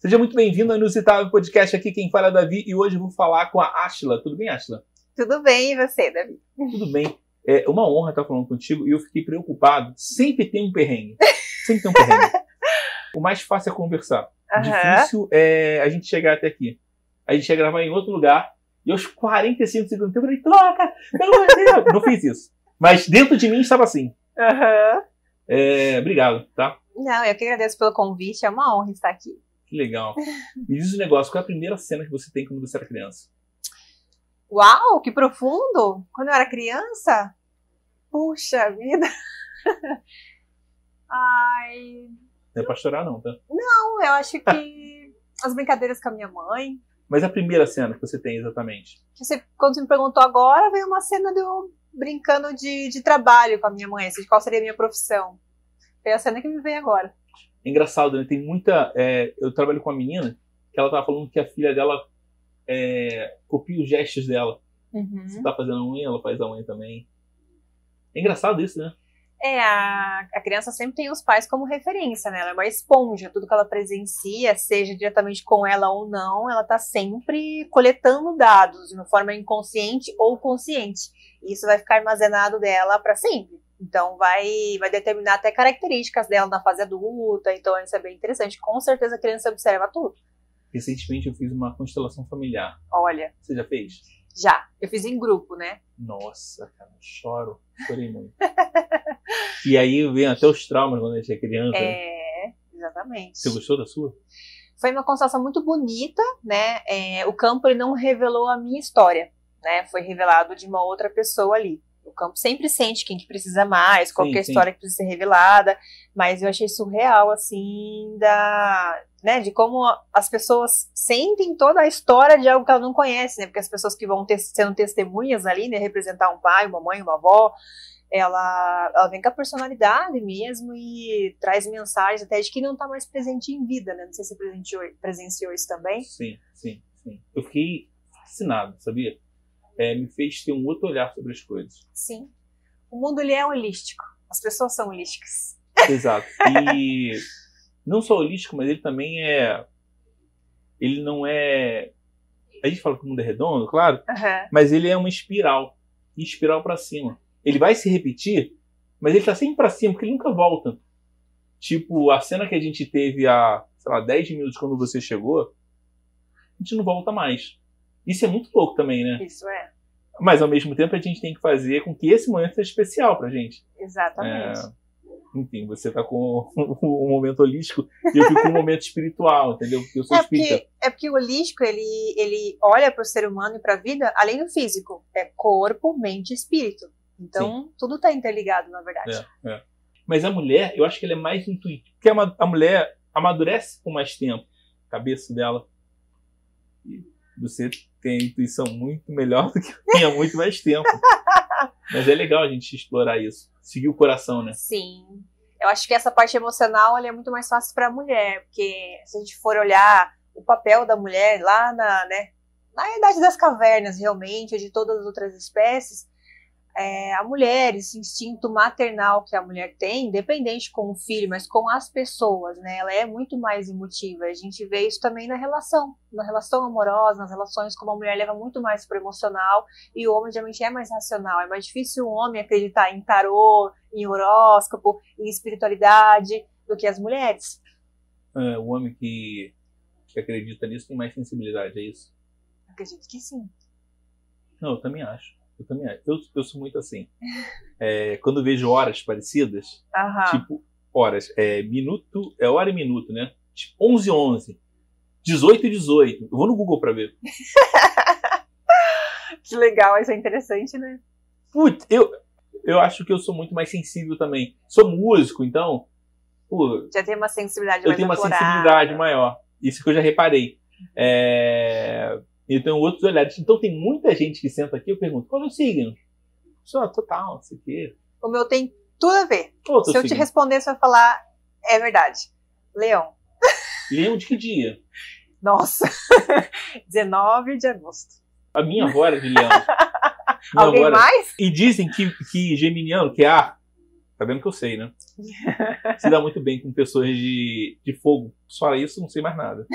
Seja muito bem-vindo ao Inusitável Podcast. Aqui quem fala é Davi e hoje eu vou falar com a Ashla. Tudo bem, Ashla? Tudo bem, e você, Davi? Tudo bem. É uma honra estar falando contigo e eu fiquei preocupado. Sempre tem um perrengue. Sempre tem um perrengue. o mais fácil é conversar. Aham. Difícil é a gente chegar até aqui. A gente ia gravar em outro lugar e aos 45 segundos eu falei, troca! Deus! Não fiz isso. Mas dentro de mim estava assim. Aham. É, obrigado, tá? Não, eu que agradeço pelo convite, é uma honra estar aqui. Que legal. Me diz um negócio, qual é a primeira cena que você tem quando você era criança? Uau, que profundo! Quando eu era criança? Puxa vida! Ai, Não é pra chorar não, tá? não, eu acho que as brincadeiras com a minha mãe. Mas a primeira cena que você tem exatamente? Você, quando você me perguntou agora, veio uma cena de eu brincando de, de trabalho com a minha mãe, assim, de qual seria a minha profissão. Foi a cena que me veio agora. É engraçado, né? Tem muita. é, eu trabalho com uma menina que ela tava falando que a filha dela é, copia os gestos dela. Uhum. Você tá fazendo a unha, ela faz a unha também. É engraçado isso, né? É, a, a criança sempre tem os pais como referência, né? Ela é uma esponja, tudo que ela presencia, seja diretamente com ela ou não, ela tá sempre coletando dados de uma forma inconsciente ou consciente. E isso vai ficar armazenado dela para sempre. Então vai, vai determinar até características dela na fase adulta, então isso é bem interessante. Com certeza a criança observa tudo. Recentemente eu fiz uma constelação familiar. Olha, Você já fez? já. Eu fiz em grupo, né? Nossa, cara, choro. Chorei muito. e aí vem até os traumas quando a gente é criança. né? É, exatamente. Você gostou da sua? Foi uma constelação muito bonita, né? É, o campo ele não revelou a minha história, né? Foi revelado de uma outra pessoa ali. O campo sempre sente quem que precisa mais, qual Sim, que é a sim. história que precisa ser revelada, mas eu achei surreal, assim, da, né, de como as pessoas sentem toda a história de algo que ela não conhece, né? Porque as pessoas que vão ter, sendo testemunhas ali, né, representar um pai, uma mãe, uma avó, ela, ela vem com a personalidade mesmo e traz mensagens até de que não está mais presente em vida, né? Não sei se você presenciou, presenciou isso também. Sim, sim, sim. Eu fiquei fascinado, sabia? É, me fez ter um outro olhar sobre as coisas. Sim. O mundo ele é holístico. As pessoas são holísticas. Exato. E não só holístico, mas ele também é. Ele não é. A gente fala que o mundo é redondo, claro, Aham. mas ele é uma espiral. E espiral pra cima. Ele vai se repetir, mas ele tá sempre pra cima, porque ele nunca volta. Tipo, a cena que a gente teve há, sei lá, 10 minutos quando você chegou, a gente não volta mais. Isso é muito louco também, né? Isso é. Mas ao mesmo tempo a gente tem que fazer com que esse momento seja especial pra gente. Exatamente. É, enfim, você tá com um momento holístico e eu fico com um momento espiritual, entendeu? Porque eu sou É espírita. porque, é porque o holístico, ele, ele olha para o ser humano e para a vida além do físico. É corpo, mente e espírito. Então, tudo está interligado, na verdade. É, é. Mas a mulher, eu acho que ela é mais intuitiva. Porque a, a mulher amadurece com mais tempo. A cabeça dela. Você tem a intuição muito melhor do que eu tinha muito mais tempo. Mas é legal a gente explorar isso. Seguir o coração, né? Sim. Eu acho que essa parte emocional é muito mais fácil para a mulher, porque se a gente for olhar o papel da mulher lá na, né, na idade das cavernas, realmente, ou de todas as outras espécies, é, a mulher, esse instinto maternal que a mulher tem, independente com o filho, mas com as pessoas, né, ela é muito mais emotiva. A gente vê isso também na relação, na relação amorosa, nas relações como a mulher leva muito mais pro emocional e o homem geralmente é mais racional. É mais difícil o homem acreditar em tarô, em horóscopo, em espiritualidade do que as mulheres. É, o homem que, que acredita nisso tem mais sensibilidade, é isso? Acredito que sim. Não, eu também acho. Eu também acho. Eu, eu sou muito assim. É, quando eu vejo horas parecidas, Aham. tipo, horas, é minuto, é hora e minuto, né? Tipo, 11 e 11, 18 e 18. Eu vou no Google pra ver. Que legal, isso é interessante, né? Putz, eu, eu acho que eu sou muito mais sensível também. Sou músico, então, pô, Já tem uma sensibilidade eu mais tenho uma apurada. sensibilidade maior. Isso que eu já reparei. É, tenho outros olhares. Então tem muita gente que senta aqui e eu pergunto, qual é o signo? Só, total, não sei o quê. O meu tem tudo a ver. Qual é Se eu te signo? responder, você vai falar, é verdade. Leão. Leão de que dia? Nossa. 19 de agosto. A minha avó era de leão. Minha Alguém avó era- mais? E dizem que, que geminiano, que é ar, Tá vendo que eu sei, né? Se dá muito bem com pessoas de, de fogo. Só isso, não sei mais nada.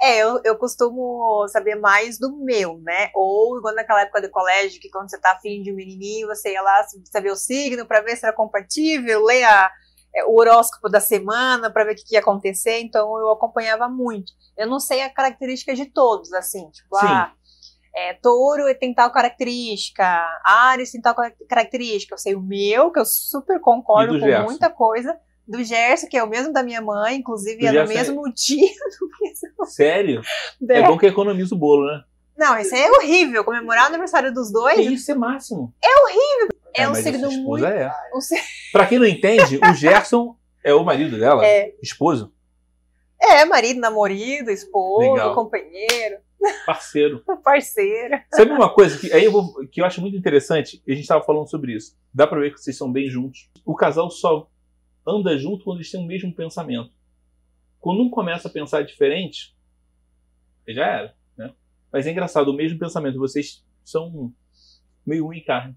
É, eu, eu costumo saber mais do meu, né? Ou igual naquela época do colégio, que quando você tá afim de um menininho, você ia lá saber o signo para ver se era compatível, ler a, é, o horóscopo da semana para ver o que, que, ia acontecer, então eu acompanhava muito. Eu não sei a característica de todos, assim, tipo, Sim. ah, é, touro tem tal característica, Ares tem tal característica. Eu sei o meu, que eu super concordo com Gerson? muita coisa. Do Gerson, que é o mesmo da minha mãe, inclusive é no mesmo é... dia. Mesmo... Sério? É. é bom que economiza o bolo, né? Não, isso é horrível. Comemorar o aniversário dos dois. Isso é máximo. É horrível. É, é um signo muito. É. Um... Pra quem não entende, o Gerson é o marido dela? É. Esposo? É, marido, namorado, esposo, Legal. companheiro. Parceiro. Parceiro. Sabe uma coisa que, aí eu vou, que eu acho muito interessante? A gente estava falando sobre isso. Dá pra ver que vocês são bem juntos. O casal só anda junto quando eles têm o mesmo pensamento. Quando um começa a pensar diferente, já era. Né? Mas é engraçado, o mesmo pensamento. Vocês são meio um em carne.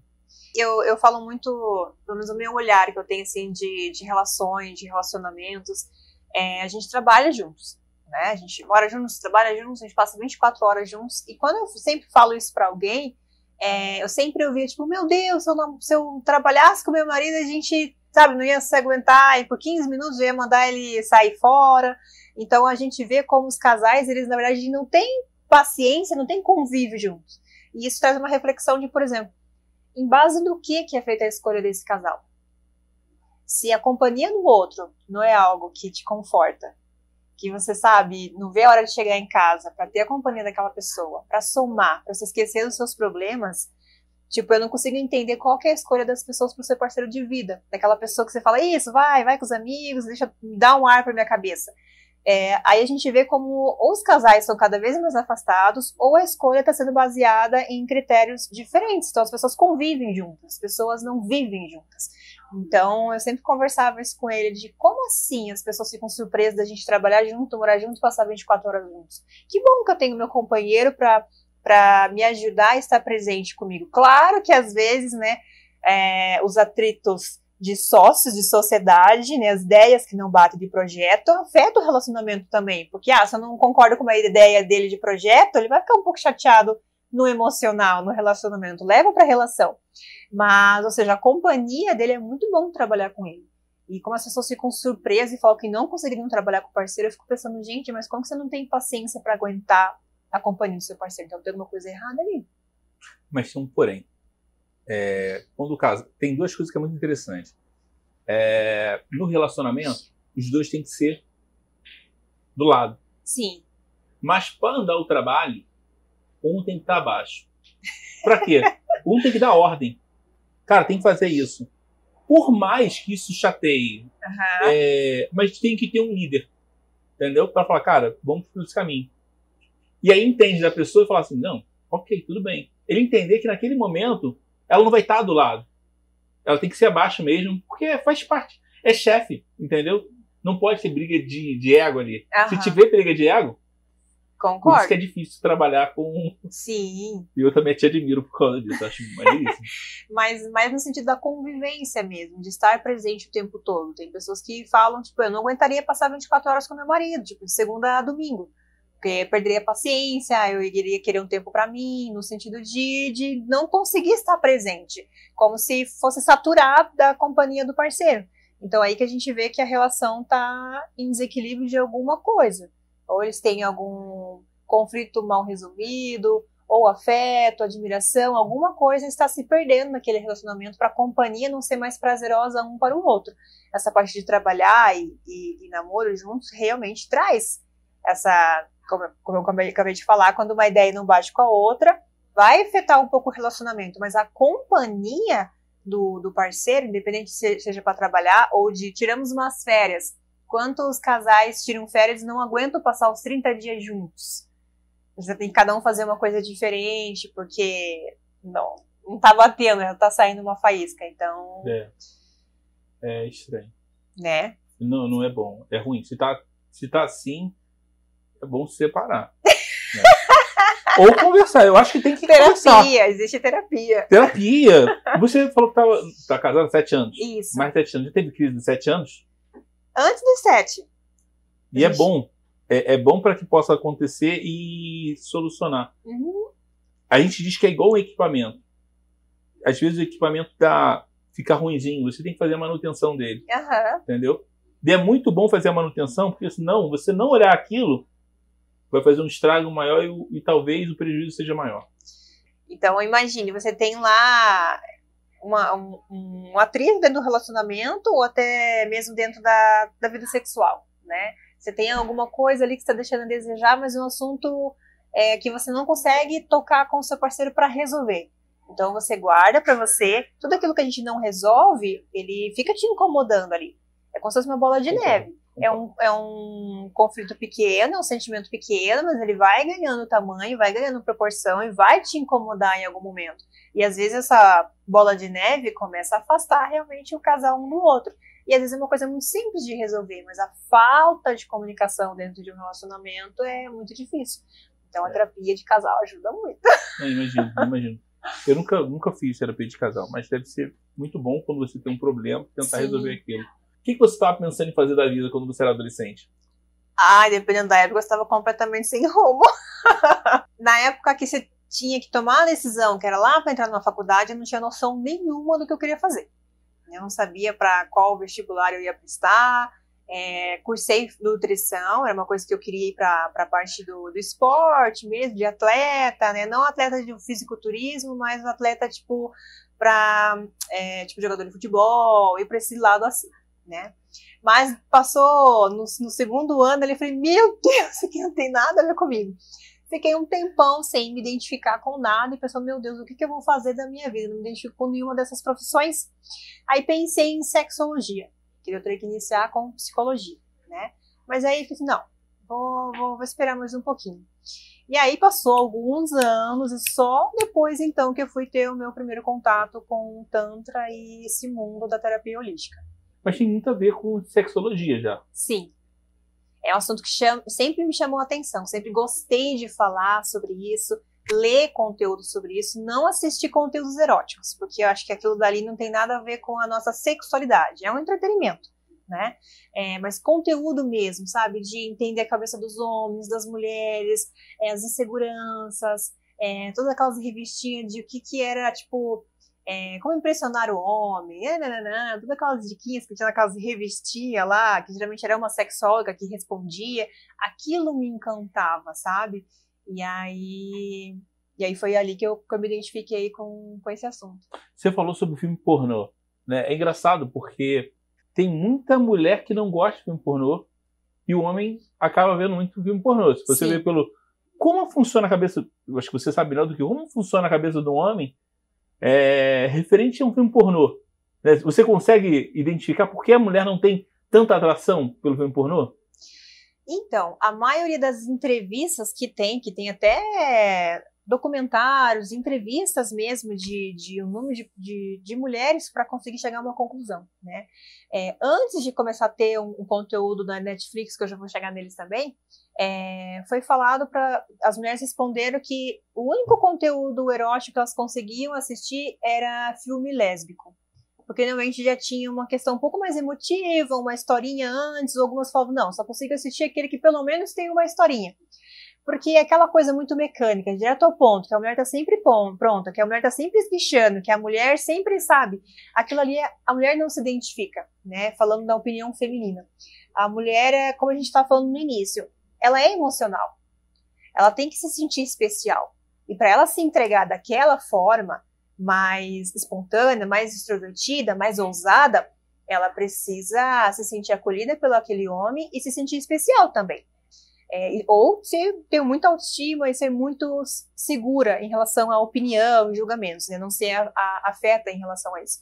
Eu, eu falo muito, pelo menos o meu olhar que eu tenho assim, de, de relações, de relacionamentos. É, a gente trabalha juntos né? A gente mora juntos, trabalha juntos, a gente passa 24 horas juntos. E quando eu sempre falo isso para alguém, é, eu sempre ouvia, tipo, meu Deus, se eu, não, se eu trabalhasse com meu marido, a gente, sabe, não ia se aguentar, e por 15 minutos ia mandar ele sair fora. Então a gente vê como os casais, eles na verdade não têm paciência, não têm convívio juntos. E isso traz uma reflexão de, por exemplo, em base do que, que é feita a escolha desse casal? Se a companhia do outro não é algo que te conforta, que você sabe, não vê a hora de chegar em casa para ter a companhia daquela pessoa, para somar, para se esquecer dos seus problemas. Tipo, eu não consigo entender qual é a escolha das pessoas para ser parceiro de vida. Daquela pessoa que você fala, isso, vai, vai com os amigos, deixa, dar um ar para minha cabeça. É, aí a gente vê como ou os casais são cada vez mais afastados, ou a escolha está sendo baseada em critérios diferentes. Então as pessoas convivem juntas, as pessoas não vivem juntas. Então, eu sempre conversava isso com ele, de como assim as pessoas ficam surpresas da gente trabalhar junto, morar junto, passar 24 horas juntos. Que bom que eu tenho meu companheiro para me ajudar a estar presente comigo. Claro que às vezes, né, é, os atritos de sócios, de sociedade, né, as ideias que não batem de projeto, afetam o relacionamento também. Porque, ah, se eu não concordo com a ideia dele de projeto, ele vai ficar um pouco chateado no emocional, no relacionamento. Leva para a relação. Mas, ou seja, a companhia dele é muito bom trabalhar com ele. E como as pessoas ficam surpresas e falam que não conseguiriam trabalhar com o parceiro, eu fico pensando, gente, mas como você não tem paciência para aguentar a companhia do seu parceiro? Então tem alguma coisa errada ali. Mas tem um porém. É, quando o caso. Tem duas coisas que é muito interessante. É, no relacionamento, os dois têm que ser do lado. Sim. Mas para andar o trabalho, um tem que estar abaixo. Para quê? Um tem que dar ordem. Cara, tem que fazer isso. Por mais que isso chateie, uhum. é, mas tem que ter um líder. Entendeu? Para falar, cara, vamos por esse caminho. E aí entende da pessoa e falar assim: não, ok, tudo bem. Ele entender que naquele momento ela não vai estar do lado. Ela tem que ser abaixo mesmo, porque faz parte. É chefe, entendeu? Não pode ter briga de, de ego ali. Se tiver briga de ego, Concordo. Por isso que é difícil trabalhar com. Sim. E eu também te admiro por causa disso, acho maneiríssimo. mas, mas no sentido da convivência mesmo, de estar presente o tempo todo. Tem pessoas que falam, tipo, eu não aguentaria passar 24 horas com meu marido, tipo, de segunda a domingo. Porque perderia paciência, eu iria querer um tempo para mim, no sentido de, de não conseguir estar presente. Como se fosse saturar da companhia do parceiro. Então aí que a gente vê que a relação tá em desequilíbrio de alguma coisa ou eles têm algum conflito mal resolvido, ou afeto, admiração, alguma coisa está se perdendo naquele relacionamento para a companhia não ser mais prazerosa um para o outro. Essa parte de trabalhar e, e, e namoro juntos realmente traz essa, como, como eu acabei de falar, quando uma ideia não bate com a outra, vai afetar um pouco o relacionamento, mas a companhia do, do parceiro, independente se seja para trabalhar ou de tiramos umas férias, Quantos casais tiram férias e não aguentam passar os 30 dias juntos? Você tem que cada um fazer uma coisa diferente, porque não, não tá batendo, já tá saindo uma faísca, então. É. É estranho. Né? Não, não é bom. É ruim. Se tá, se tá assim, é bom se separar. né? Ou conversar. Eu acho que tem que conversar. Terapia, existe terapia. Terapia. Você falou que tava, tá casado há sete anos. Isso. Mais sete anos. Já teve crise de sete anos? Antes dos sete. E é bom. É, é bom para que possa acontecer e solucionar. Uhum. A gente diz que é igual um equipamento. Às vezes o equipamento dá, fica ruimzinho, você tem que fazer a manutenção dele, Aham. entendeu? E é muito bom fazer a manutenção, porque senão, você não olhar aquilo, vai fazer um estrago maior e, e talvez o prejuízo seja maior. Então, imagine, você tem lá uma, um, um atrito dentro do relacionamento ou até mesmo dentro da, da vida sexual, né? Você tem alguma coisa ali que está deixando a desejar, mas um assunto é, que você não consegue tocar com o seu parceiro para resolver. Então, você guarda para você. Tudo aquilo que a gente não resolve, ele fica te incomodando ali. É como se fosse uma bola de neve. É um, é um conflito pequeno, é um sentimento pequeno, mas ele vai ganhando tamanho, vai ganhando proporção e vai te incomodar em algum momento. E às vezes essa bola de neve começa a afastar realmente o casal um do outro. E às vezes é uma coisa muito simples de resolver, mas a falta de comunicação dentro de um relacionamento é muito difícil. Então a É. terapia de casal ajuda muito. Não, imagino, imagino. Eu nunca, nunca fiz terapia de casal, mas deve ser muito bom quando você tem um problema, tentar Sim. resolver aquilo. Que, que você estava pensando em fazer da vida quando você era adolescente? Ai, dependendo da época, eu estava completamente sem rumo. Na época que você tinha que tomar a decisão, que era lá para entrar numa faculdade, eu não tinha noção nenhuma do que eu queria fazer. Eu não sabia para qual vestibular eu ia prestar. É, cursei nutrição, era uma coisa que eu queria ir para a parte do, do esporte mesmo, de atleta, né? Não atleta de fisiculturismo, mas atleta tipo para é, tipo jogador de futebol, ir para esse lado assim, né? Mas passou no, no segundo ano, ele falei, meu Deus, isso aqui não tem nada a ver comigo. Fiquei um tempão sem me identificar com nada e pensando, meu Deus, o que, que eu vou fazer da minha vida? Não me identifico com nenhuma dessas profissões. Aí pensei em sexologia, que eu teria que iniciar com psicologia, né? Mas aí falei, não, vou, vou, vou esperar mais um pouquinho. E aí passou alguns anos e só depois então que eu fui ter o meu primeiro contato com o Tantra e esse mundo da terapia holística. Mas tem muito a ver com sexologia já. Sim. É um assunto que chama- sempre me chamou a atenção, sempre gostei de falar sobre isso, ler conteúdo sobre isso, não assistir conteúdos eróticos, porque eu acho que aquilo dali não tem nada a ver com a nossa sexualidade, é um entretenimento, né? É, mas conteúdo mesmo, sabe? De entender a cabeça dos homens, das mulheres, é, as inseguranças, é, todas aquelas revistinhas de o que, que era, tipo, é, como impressionar o homem, é, nananã, todas aquelas diquinhas que tinha naquelas revistinhas lá, que geralmente era uma sexóloga que respondia, aquilo me encantava, sabe? E aí, e aí foi ali que eu, que eu me identifiquei com, com esse assunto. Você falou sobre filme pornô. Né? É engraçado porque tem muita mulher que não gosta de filme pornô e o homem acaba vendo muito filme pornô. Se você Sim. vê pelo. Como funciona a cabeça. Acho que você sabe melhor do que como funciona a cabeça do homem é, referente a um filme pornô. né? Você consegue identificar por que a mulher não tem tanta atração pelo filme pornô? Então, a maioria das entrevistas que tem, que tem até documentários, entrevistas mesmo de, de um número de, de, de mulheres para conseguir chegar a uma conclusão, né? É, antes de começar a ter um, um conteúdo na Netflix, que eu já vou chegar neles também, é, foi falado para as mulheres responderam que o único conteúdo erótico que elas conseguiam assistir era filme lésbico. Porque normalmente já tinha uma questão um pouco mais emotiva, uma historinha antes, algumas falavam, não, só consigo assistir aquele que pelo menos tem uma historinha. Porque é aquela coisa muito mecânica, direto ao ponto, que a mulher tá sempre pronta, que a mulher tá sempre esguichando, que a mulher sempre sabe. Aquilo ali, a mulher não se identifica, né? Falando da opinião feminina. A mulher é, como a gente tá falando no início, ela é emocional. Ela tem que se sentir especial. E para ela se entregar daquela forma, mais espontânea, mais extrovertida, mais ousada, ela precisa se sentir acolhida pelo aquele homem e se sentir especial também. É, ou ser, ter muita autoestima e ser muito segura em relação à opinião e julgamentos, né? não ser a- a- afeta em relação a isso.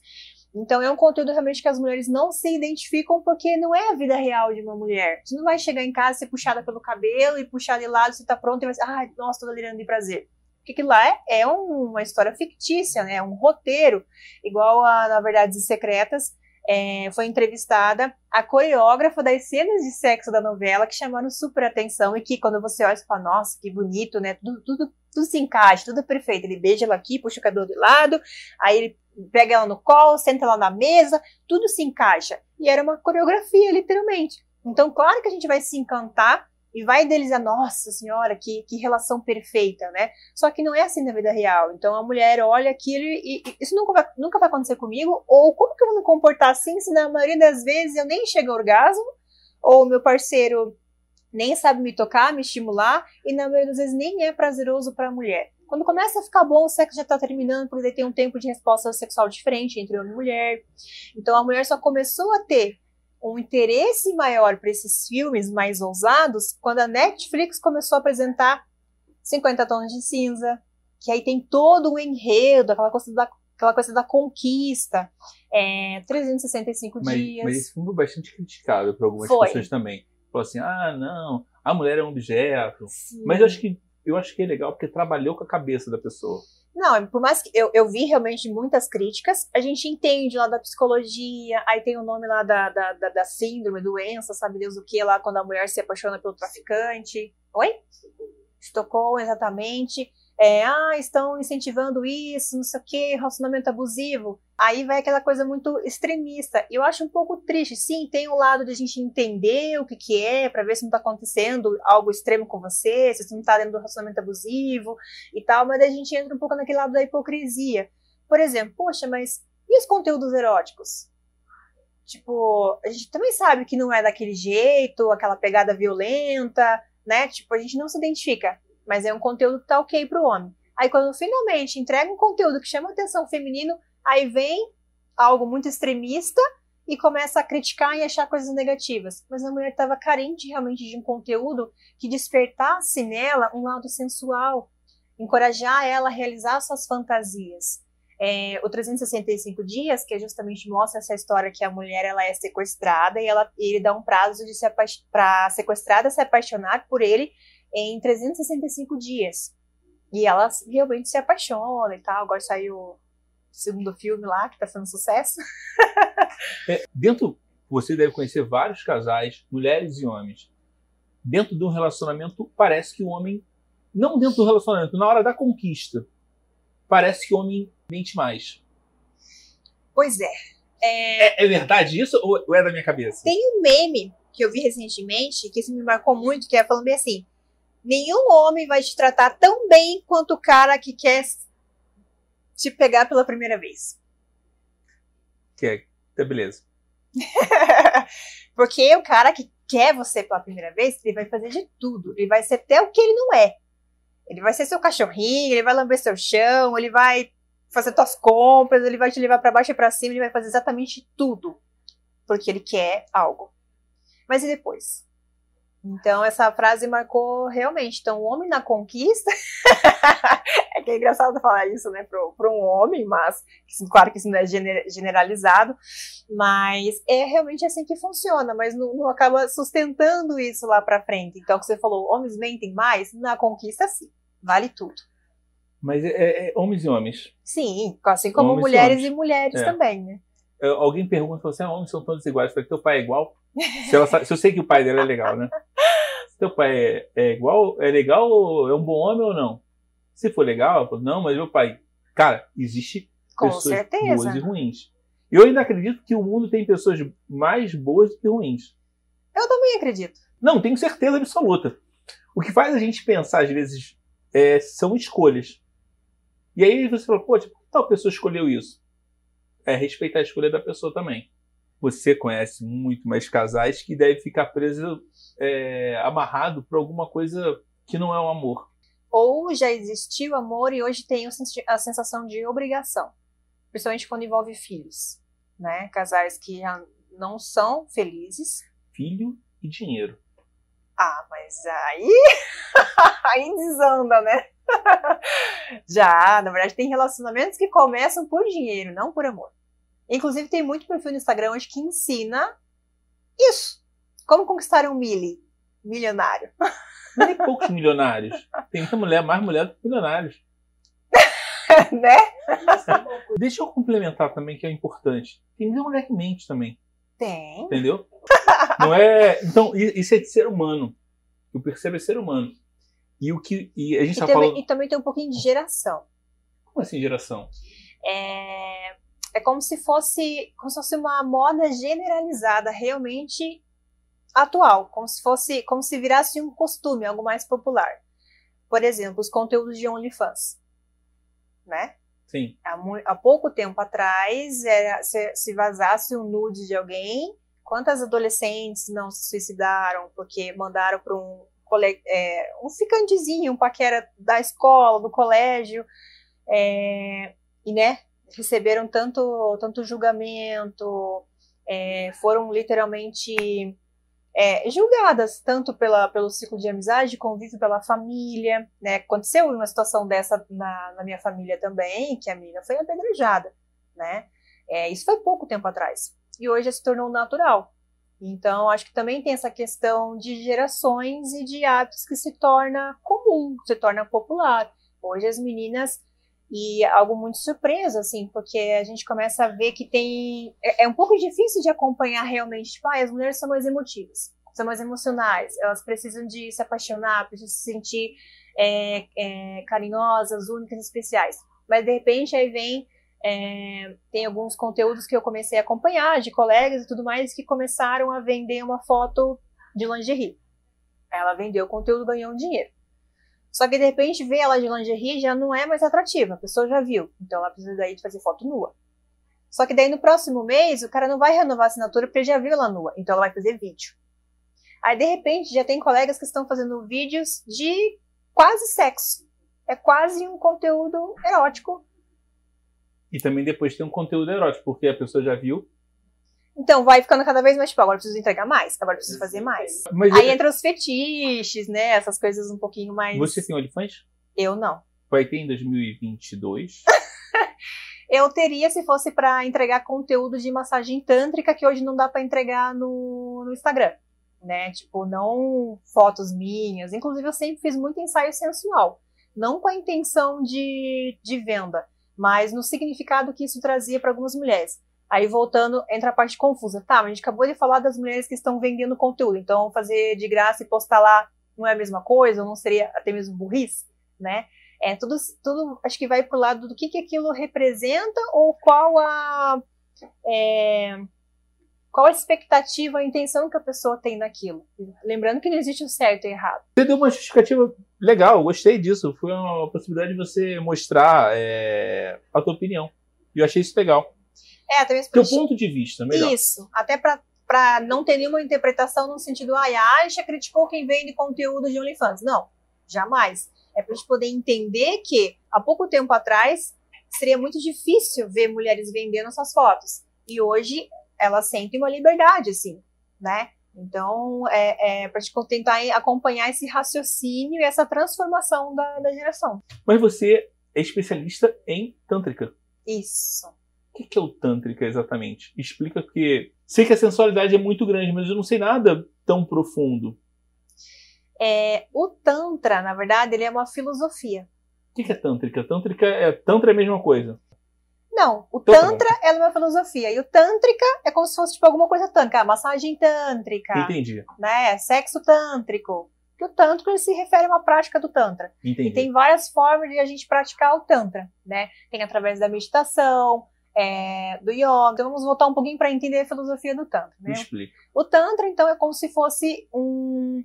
Então é um conteúdo realmente que as mulheres não se identificam porque não é a vida real de uma mulher. Você não vai chegar em casa, ser puxada pelo cabelo e puxar de lado, você tá pronta e vai ser, ai, nossa, tô delirando de prazer. Porque aquilo lá é, é um- uma história fictícia, né? É um roteiro, igual a, na Verdades Secretas, é, foi entrevistada a coreógrafa das cenas de sexo da novela, que chamaram super atenção e que quando você olha, você fala, nossa, que bonito, né? Tudo, tudo, tudo se encaixa, tudo é perfeito. Ele beija ela aqui, puxa o cabelo de lado, aí ele pega ela no colo, senta ela na mesa, tudo se encaixa. E era uma coreografia, literalmente. Então, claro que a gente vai se encantar e vai idealizar, nossa senhora, que, que relação perfeita, né? Só que não é assim na vida real. Então a mulher olha aquilo e, e isso nunca vai, nunca vai acontecer comigo, ou como que eu vou me comportar assim se na maioria das vezes eu nem chego ao orgasmo, ou meu parceiro nem sabe me tocar, me estimular, e na maioria das vezes nem é prazeroso para a mulher. Quando começa a ficar bom, o sexo já está terminando, porque daí tem um tempo de resposta sexual diferente entre homem e mulher. Então a mulher só começou a ter um interesse maior para esses filmes mais ousados quando a Netflix começou a apresentar 50 Tons de Cinza, que aí tem todo um enredo, aquela coisa da, aquela coisa da conquista, é, 365 mas, dias. Mas esse filme foi bastante criticado por algumas Foi. pessoas também. Falou assim, ah, não, a mulher é um objeto. Sim. Mas eu acho que eu acho que é legal porque trabalhou com a cabeça da pessoa. Não, por mais que eu, eu vi realmente muitas críticas, a gente entende lá da psicologia, aí tem o nome lá da, da, da, da síndrome, doença, sabe Deus o que lá, quando a mulher se apaixona pelo traficante. Oi? Estocolmo, exatamente. É, ah, estão incentivando isso, não sei o que, relacionamento abusivo. Aí vai aquela coisa muito extremista. Eu acho um pouco triste. Sim, tem o lado de a gente entender o que, que é, para ver se não tá acontecendo algo extremo com você, se você não tá dentro do relacionamento abusivo e tal, mas a gente entra um pouco naquele lado da hipocrisia. Por exemplo, poxa, mas e os conteúdos eróticos? Tipo, a gente também sabe que não é daquele jeito, aquela pegada violenta, né? Tipo, a gente não se identifica, mas é um conteúdo que tá ok pro homem. Aí quando finalmente entrega um conteúdo que chama atenção feminino, aí vem algo muito extremista e começa a criticar e achar coisas negativas. Mas a mulher estava carente realmente de um conteúdo que despertasse nela um lado sensual, encorajar ela a realizar suas fantasias. É, o 365 dias, que justamente mostra essa história que a mulher ela é sequestrada e ela, ele dá um prazo de se para sequestrada se apaixonar por ele em 365 dias. E ela realmente se apaixona e tal. Agora saiu o segundo filme lá, que tá sendo sucesso. É, dentro, você deve conhecer vários casais, mulheres e homens. Dentro de um relacionamento, parece que o homem, não dentro do relacionamento, na hora da conquista, parece que o homem mente mais. Pois é. é. É, é verdade isso ou, é da minha cabeça? Tem um meme que eu vi recentemente, que isso me marcou muito, que é falando bem assim: nenhum homem vai te tratar tão bem quanto o cara que quer te pegar pela primeira vez. Que é, tá beleza. Porque o cara que quer você pela primeira vez, ele vai fazer de tudo. Ele vai ser até o que ele não é. Ele vai ser seu cachorrinho, ele vai lamber seu chão, ele vai fazer suas compras, ele vai te levar para baixo e para cima, ele vai fazer exatamente tudo. Porque ele quer algo. Mas e depois? Então, essa frase marcou realmente. Então, o homem na conquista. é que é engraçado falar isso, né, para um homem, mas claro que isso não é generalizado. Mas é realmente assim que funciona, mas não, não acaba sustentando isso lá para frente. Então, o que você falou, homens mentem mais? Na conquista, sim. Vale tudo. Mas é, é, é homens e homens. Sim, assim como homens mulheres e, e mulheres é. também, né? Alguém pergunta assim, ah, homens são todos iguais. Falei, teu pai é igual? Se, ela, se, eu sei que o pai dela é legal, né? Se teu pai é, é igual, é legal, é um bom homem ou não? Se for legal, eu falo, não, mas meu pai. Cara, existe Com pessoas certeza. boas e ruins. Eu ainda acredito que o mundo tem pessoas mais boas do que ruins. Eu também acredito. Não, tenho certeza absoluta. O que faz a gente pensar, às vezes, é, são escolhas. E aí você fala, pô, tipo, tal pessoa escolheu isso. É respeitar a escolha da pessoa também. Você conhece muito mais casais que devem ficar preso, é, amarrado por alguma coisa que não é o amor. Ou já existiu amor e hoje tem a sensação de obrigação. Principalmente quando envolve filhos. Né? Casais que já não são felizes. Filho e dinheiro. Ah, mas aí. aí desanda, né? Já, na verdade, tem relacionamentos que começam por dinheiro, não por amor. Inclusive, tem muito perfil no Instagram hoje que ensina isso. Como conquistar um mili, milionário. Não tem poucos milionários. Tem muita mulher, mais mulher do que milionários. né? Deixa eu complementar também, que é importante. Tem muita mulher que mente também, Tem. entendeu? Não é. Então, isso é de ser humano. Eu percebo é ser humano. E o que. E a gente E tá também, falando. e também tem um pouquinho de geração. Como assim, geração? É, é como se fosse como se fosse uma moda generalizada, realmente atual, como se fosse como se virasse um costume, algo mais popular. Por exemplo, os conteúdos de OnlyFans, né? Sim. Há, há pouco tempo atrás, era, se, se vazasse um nude de alguém, quantas adolescentes não se suicidaram porque mandaram para um, é, um ficantezinho, um paquera da escola, do colégio, é, e né, receberam tanto, tanto julgamento, é, foram literalmente é, julgadas tanto pela, pelo ciclo de amizade, convívio pela família, né? Aconteceu uma situação dessa na, na minha família também, que a menina foi apedrejada, né? É, isso foi pouco tempo atrás. E hoje se tornou natural. Então, acho que também tem essa questão de gerações e de hábitos que se torna comum, se torna popular. Hoje as meninas e algo muito surpreso, assim, porque a gente começa a ver que tem. É, é um pouco difícil de acompanhar realmente. Tipo, ah, as mulheres são mais emotivas, são mais emocionais, elas precisam de se apaixonar, precisam se sentir é, é, carinhosas, únicas, especiais. Mas de repente aí vem. é, tem alguns conteúdos que eu comecei a acompanhar, de colegas e tudo mais, que começaram a vender uma foto de lingerie. Ela vendeu o conteúdo, ganhou um dinheiro. Só que de repente ver ela de lingerie já não é mais atrativa, a pessoa já viu. Então ela precisa daí de fazer foto nua. Só que daí no próximo mês o cara não vai renovar a assinatura porque já viu ela nua, então ela vai fazer vídeo. Aí de repente já tem colegas que estão fazendo vídeos de quase sexo. É quase um conteúdo erótico. E também depois tem um conteúdo erótico, porque a pessoa já viu. Então vai ficando cada vez mais tipo, agora eu preciso entregar mais, agora eu preciso fazer mais. Mas Aí entra os fetiches, né? Essas coisas um pouquinho mais. você tem OnlyFans? Eu não. Vai ter em 2022. Eu teria se fosse pra entregar conteúdo de massagem tântrica que hoje não dá pra entregar no, no Instagram, né? Tipo, não fotos minhas. Inclusive, eu sempre fiz muito ensaio sensual. Não com a intenção de, de venda, mas no significado que isso trazia para algumas mulheres. Aí, voltando, entra a parte confusa. Tá, mas a gente acabou de falar das mulheres que estão vendendo conteúdo. Então, fazer de graça e postar lá não é a mesma coisa? Não seria até mesmo burrice, né? É, tudo, tudo acho que vai pro lado do que, que aquilo representa ou qual a é, qual a expectativa, a intenção que a pessoa tem naquilo. Lembrando que não existe o certo e o errado. Você deu uma justificativa legal, gostei disso. Foi uma possibilidade de você mostrar é, a tua opinião. E eu achei isso legal. É, até mesmo Teu pra- ponto de vista, melhor. Isso, até pra para não ter nenhuma interpretação no sentido, ai, a Aisha criticou quem vende conteúdo de OnlyFans. Não, jamais. É pra gente poder entender que, há pouco tempo atrás, seria muito difícil ver mulheres vendendo suas fotos. E hoje, elas sentem uma liberdade, assim, né? Então, é, é gente tentar acompanhar esse raciocínio e essa transformação da, da geração. Mas você é especialista em Tântrica. Isso. O que que é o Tântrica exatamente? Explica porque. Sei que a sensualidade é muito grande, mas eu não sei nada tão profundo. É, o Tantra, na verdade, ele é uma filosofia. O que que é Tântrica? Tântrica é. Tantra é a mesma coisa. Não, o Então tá Tantra é uma filosofia. E o Tântrica é como se fosse tipo, alguma coisa tântrica. Ah, massagem tântrica, Entendi. né? Sexo tântrico. Porque o Tântrico ele se refere a uma prática do Tantra. Entendi. E tem várias formas de a gente praticar o Tantra, né? Tem através da meditação, é, do yoga. Então vamos voltar um pouquinho para entender a filosofia do Tantra, Me né? explica. O Tantra, então, é como se fosse um,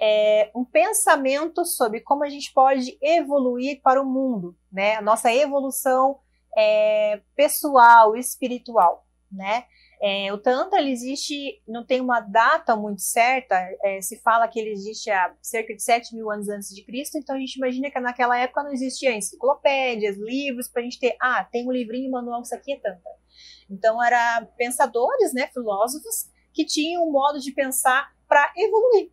é, um pensamento sobre como a gente pode evoluir para o mundo, né? A nossa evolução é, pessoal, espiritual, né? É, o Tantra, ele existe, não tem uma data muito certa, é, se fala que ele existe há cerca de 7 mil anos antes de Cristo, então a gente imagina que naquela época não existiam enciclopédias, livros, para a gente ter, ah, tem um livrinho manual, isso aqui é Tantra. Então, eram pensadores, né, filósofos, que tinham um modo de pensar para evoluir,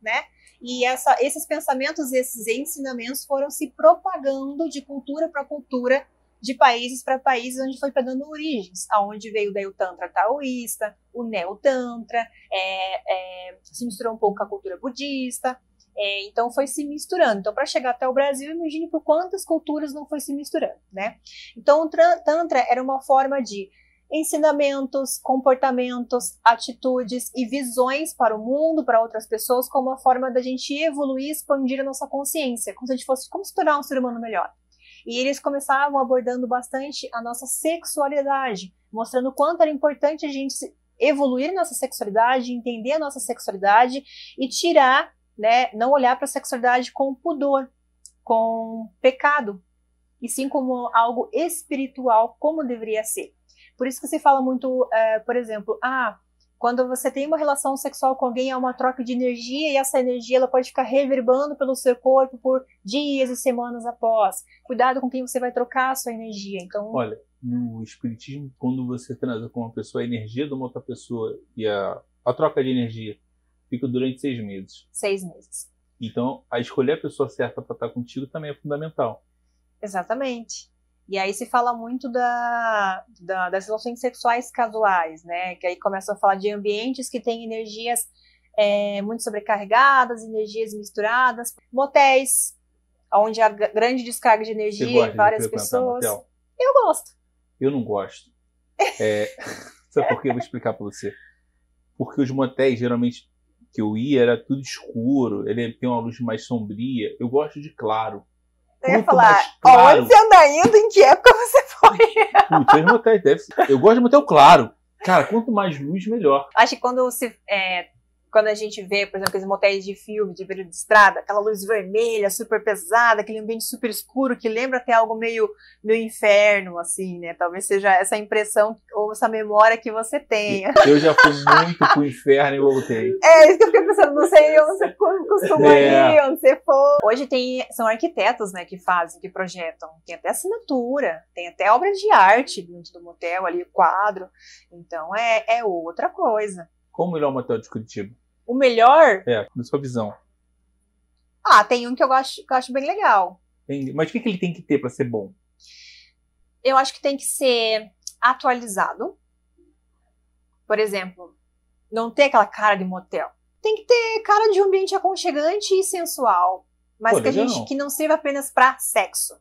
né? E essa, esses pensamentos, esses ensinamentos foram se propagando de cultura para cultura, de países para países, onde foi pegando origens, aonde veio daí o Tantra taoísta, o Neo-Tantra, é, é, se misturou um pouco com a cultura budista, É, então foi se misturando. Então, para chegar até o Brasil, imagine por quantas culturas não foi se misturando, né? Então, o Tantra era uma forma de ensinamentos, comportamentos, atitudes e visões para o mundo, para outras pessoas, como uma forma da gente evoluir, expandir a nossa consciência, como se a gente fosse como se tornar um ser humano melhor. E eles começavam abordando bastante a nossa sexualidade, mostrando quanto era importante a gente evoluir nossa sexualidade, entender a nossa sexualidade e tirar, né, não olhar para a sexualidade com pudor, com pecado, e sim como algo espiritual, como deveria ser. Por isso que se fala muito, é, por exemplo, ah, quando você tem uma relação sexual com alguém, é uma troca de energia e essa energia ela pode ficar reverberando pelo seu corpo por dias e semanas após. Cuidado com quem você vai trocar a sua energia. Então, olha, no espiritismo, quando você transa com uma pessoa, a energia de uma outra pessoa e a, a troca de energia fica durante seis meses. Seis meses. Então, a escolher a pessoa certa para estar contigo também é fundamental. Exatamente. E aí se fala muito da, da, das relações sexuais casuais, né? Que aí começa a falar de ambientes que têm energias é, muito sobrecarregadas, energias misturadas, motéis, onde há grande descarga de energia em várias pessoas. Eu gosto. Eu não gosto. É, sabe por quê? Eu vou explicar para você. Porque os motéis, geralmente, que eu ia, era tudo escuro, ele tem uma luz mais sombria. Eu gosto de claro. Eu ia falar, claro. onde você anda indo, em que época você foi? Putz, motéis deve ser. Eu gosto de motel claro. Cara, quanto mais luz, melhor. Acho que quando se, é, quando a gente vê, por exemplo, aqueles motéis de filme, de beira de estrada, aquela luz vermelha, super pesada, aquele ambiente super escuro, que lembra até algo meio, meio inferno, assim, né? Talvez seja essa impressão ou essa memória que você tenha. Eu já fui muito pro inferno e voltei. É, isso que eu fiquei pensando, não sei onde você costuma é. ir, onde você for. Hoje tem, são arquitetos, né, que fazem, que projetam. Tem até assinatura, tem até obras de arte dentro do motel ali, quadro. Então é, é outra coisa. Qual o melhor motel de Curitiba? O melhor? É, na sua visão. Ah, tem um que eu acho, que eu acho bem legal. Mas o que, que ele tem que ter para ser bom? Eu acho que tem que ser atualizado. Por exemplo, não ter aquela cara de motel. Tem que ter cara de um ambiente aconchegante e sensual. Mas Pô, que a gente que não sirva apenas para sexo.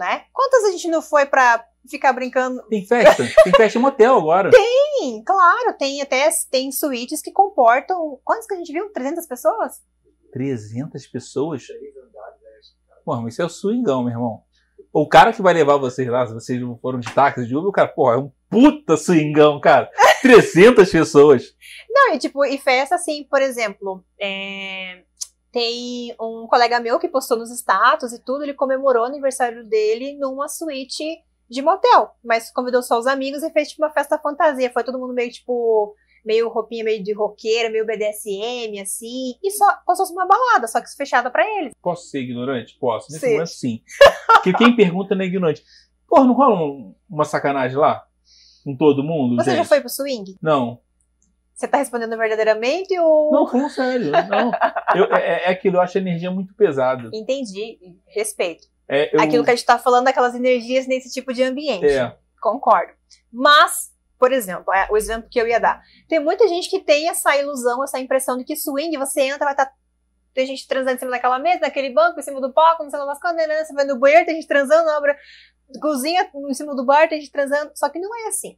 Né? Quantas a gente não foi para ficar brincando. Tem festa? Tem festa em motel agora. Tem, claro. Tem até tem suítes que comportam. Quantas que a gente viu? 300 pessoas? 300 pessoas? Porra, mas isso é o swingão, meu irmão. O cara que vai levar vocês lá, se vocês não foram de táxi de Uber, o cara, porra, é um puta swingão, cara. 300 pessoas. Não, e tipo, e festa assim, por exemplo, é... tem um colega meu que postou nos status e tudo, ele comemorou o aniversário dele numa suíte de motel, mas convidou só os amigos e fez tipo uma festa fantasia. Foi todo mundo meio tipo meio roupinha meio de roqueira, meio BDSM, assim, e só como se fosse uma balada, só que fechada para eles. Posso ser ignorante? Posso. Nesse sim. momento, sim. Porque quem pergunta não é ignorante. Porra, não rola uma sacanagem lá? Com todo mundo? Você gente? já foi pro swing? Não. Você tá respondendo verdadeiramente ou. Não, falando sério. Não. Eu, é, é aquilo, eu acho a energia muito pesada. Entendi. Respeito. É, eu... Aquilo que a gente está falando, aquelas energias nesse tipo de ambiente. É. Concordo. Mas, por exemplo, é o exemplo que eu ia dar. Tem muita gente que tem essa ilusão, essa impressão de que swing, você entra, vai estar. Tá, tem gente transando em cima daquela mesa, naquele banco, em cima do palco, não sei lá coisas, né? você vai no banheiro, tem gente transando, na obra cozinha em cima do bar, tem gente transando. Só que não é assim.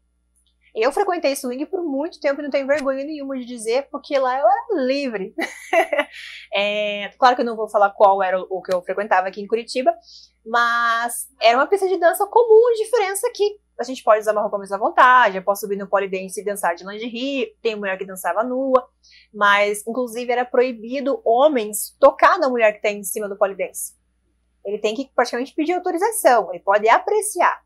Eu frequentei swing por muito tempo e não tenho vergonha nenhuma de dizer, porque lá eu era livre. é, claro que eu não vou falar qual era o que eu frequentava aqui em Curitiba, mas era uma pista de dança comum, a diferença é que a gente pode usar mais à vontade, eu posso subir no polidense e dançar de lingerie, tem mulher que dançava nua, mas inclusive era proibido homens tocar na mulher que está em cima do polidense. Ele tem que praticamente pedir autorização, ele pode apreciar.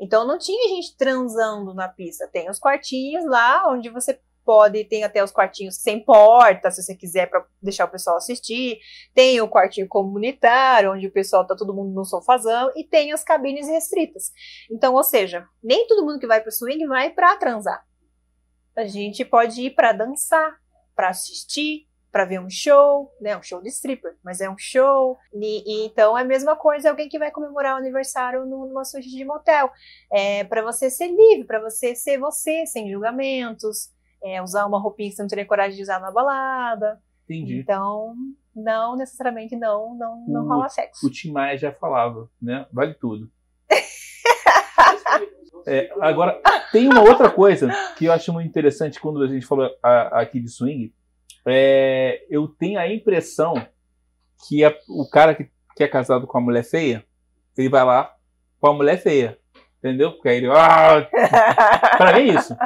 Então não tinha gente transando na pista. Tem os quartinhos lá onde você pode, tem até os quartinhos sem porta, se você quiser para deixar o pessoal assistir. Tem o quartinho comunitário, onde o pessoal tá todo mundo no sofazão e tem as cabines restritas. Então, ou seja, nem todo mundo que vai para o swing vai para transar. A gente pode ir para dançar, para assistir, para ver um show, né? Um show de stripper, mas é um show. E, e então é a mesma coisa alguém que vai comemorar o aniversário numa suíte de motel. É para você ser livre, para você ser você, sem julgamentos, é, usar uma roupinha que você não teria coragem de usar na balada. Entendi. Então, não necessariamente não, não, não rola sexo. O Tim Maia já falava, né? Vale tudo. É, agora, tem uma outra coisa que eu acho muito interessante quando a gente falou a, aqui de swing. É, eu tenho a impressão que a, o cara que, que é casado com a mulher feia, ele vai lá com a mulher feia. Entendeu? Porque aí ele. Ah, pra mim é isso.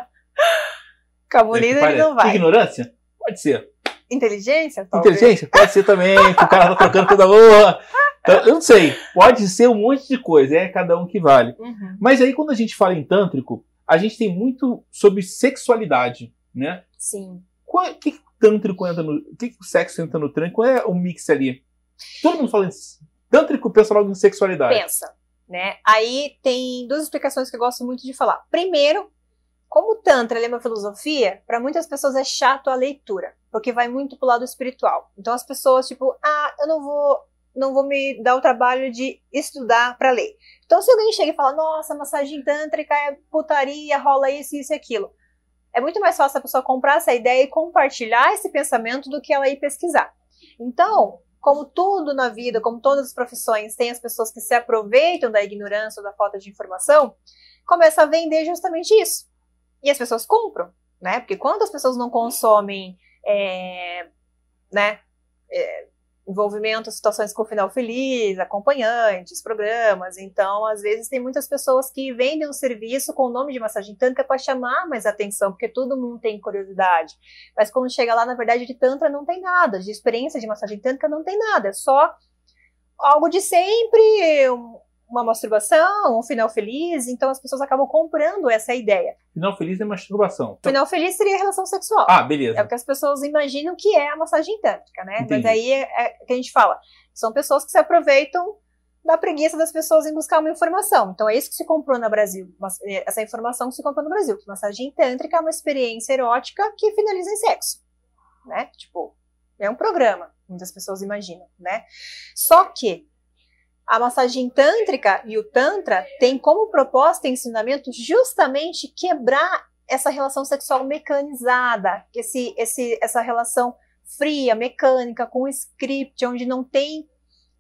Com a bonita ele não vai. Ignorância? Pode ser. Inteligência? Talvez. Inteligência? Pode ser também, que o cara tá trocando toda boa. Então, eu não sei, pode ser um monte de coisa, é cada um que vale. Uhum. Mas aí quando a gente fala em tântrico, a gente tem muito sobre sexualidade, né? Sim. O que, que tântrico entra no. O que, que o sexo entra no tântrico? Qual é o mix ali? Todo mundo fala em tântrico, pensa logo em sexualidade. Pensa, né? Aí tem duas explicações que eu gosto muito de falar. Primeiro, como o Tantra é uma filosofia, para muitas pessoas é chato a leitura, porque vai muito pro lado espiritual. Então as pessoas, tipo, ah, eu não vou, não vou me dar o trabalho de estudar para ler. Então se alguém chega e fala, nossa, massagem tântrica é putaria, rola isso, isso e aquilo. É muito mais fácil a pessoa comprar essa ideia e compartilhar esse pensamento do que ela ir pesquisar. Então, como tudo na vida, como todas as profissões, tem as pessoas que se aproveitam da ignorância ou da falta de informação, começa a vender justamente isso e as pessoas compram, né? Porque quando as pessoas não consomem, é, né, é, envolvimento, situações com final feliz, acompanhantes, programas. Então, às vezes, tem muitas pessoas que vendem um serviço com o nome de massagem tântrica para chamar mais atenção, porque todo mundo tem curiosidade. Mas quando chega lá, na verdade, de Tantra não tem nada, de experiência de massagem tântrica não tem nada, é só algo de sempre, uma masturbação, um final feliz, então as pessoas acabam comprando essa ideia. Final feliz é masturbação. Final feliz seria relação sexual. Ah, beleza. É o que as pessoas imaginam que é a massagem tântrica, né? Entendi. Mas aí é, é que a gente fala, são pessoas que se aproveitam da preguiça das pessoas em buscar uma informação. Então é isso que se comprou no Brasil, é, essa informação que se comprou no Brasil. Massagem tântrica é uma experiência erótica que finaliza em sexo, né? Tipo, é um programa, muitas pessoas imaginam, né? Só que a massagem tântrica e o tantra tem como proposta e ensinamento justamente quebrar essa relação sexual mecanizada, esse, esse, essa relação fria, mecânica, com script, onde não tem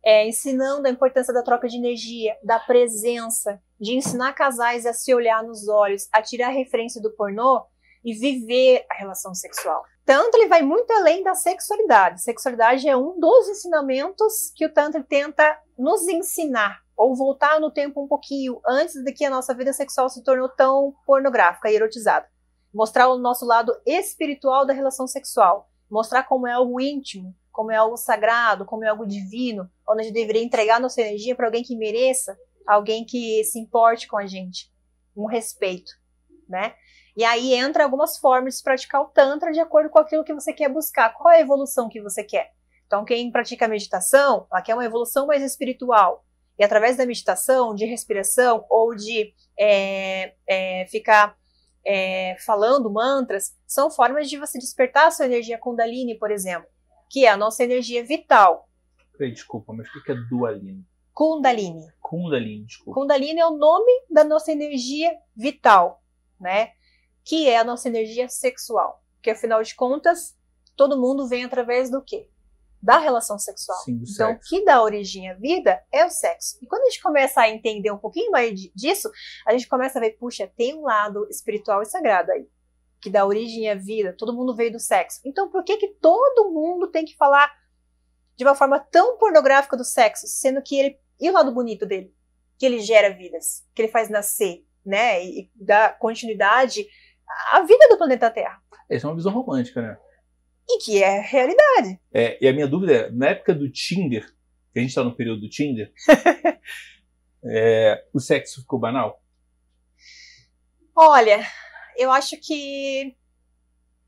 é, ensinando a importância da troca de energia, da presença, de ensinar casais a se olhar nos olhos, a tirar a referência do pornô e viver a relação sexual. Tanto ele vai muito além da sexualidade. Sexualidade é um dos ensinamentos que o Tantra tenta nos ensinar, ou voltar no tempo um pouquinho antes de que a nossa vida sexual se tornou tão pornográfica e erotizada. Mostrar o nosso lado espiritual da relação sexual. Mostrar como é algo íntimo, como é algo sagrado, como é algo divino, onde a gente deveria entregar nossa energia para alguém que mereça, alguém que se importe com a gente. Um respeito, né? E aí entra algumas formas de praticar o Tantra de acordo com aquilo que você quer buscar. Qual é a evolução que você quer? Então, quem pratica meditação, ela quer uma evolução mais espiritual. E através da meditação, de respiração ou de é, é, ficar é, falando mantras, são formas de você despertar a sua energia Kundalini, por exemplo, que é a nossa energia vital. Desculpa, mas o que é Dualini? Kundalini. Kundalini, desculpa. Kundalini é o nome da nossa energia vital, né? Que é a nossa energia sexual. Porque afinal de contas, todo mundo vem através do quê? Da relação sexual. Sim, então, o que dá origem à vida é o sexo. E quando a gente começa a entender um pouquinho mais disso, a gente começa a ver, puxa, tem um lado espiritual e sagrado aí, que dá origem à vida. Todo mundo veio do sexo. Então, por que que todo mundo tem que falar de uma forma tão pornográfica do sexo, sendo que ele e o lado bonito dele, que ele gera vidas, que ele faz nascer, né, e dá continuidade a vida do planeta Terra. Essa é uma visão romântica, né? E que é realidade. É, e a minha dúvida é, na época do Tinder, que a gente está no período do Tinder, é, o sexo ficou banal? Olha, eu acho que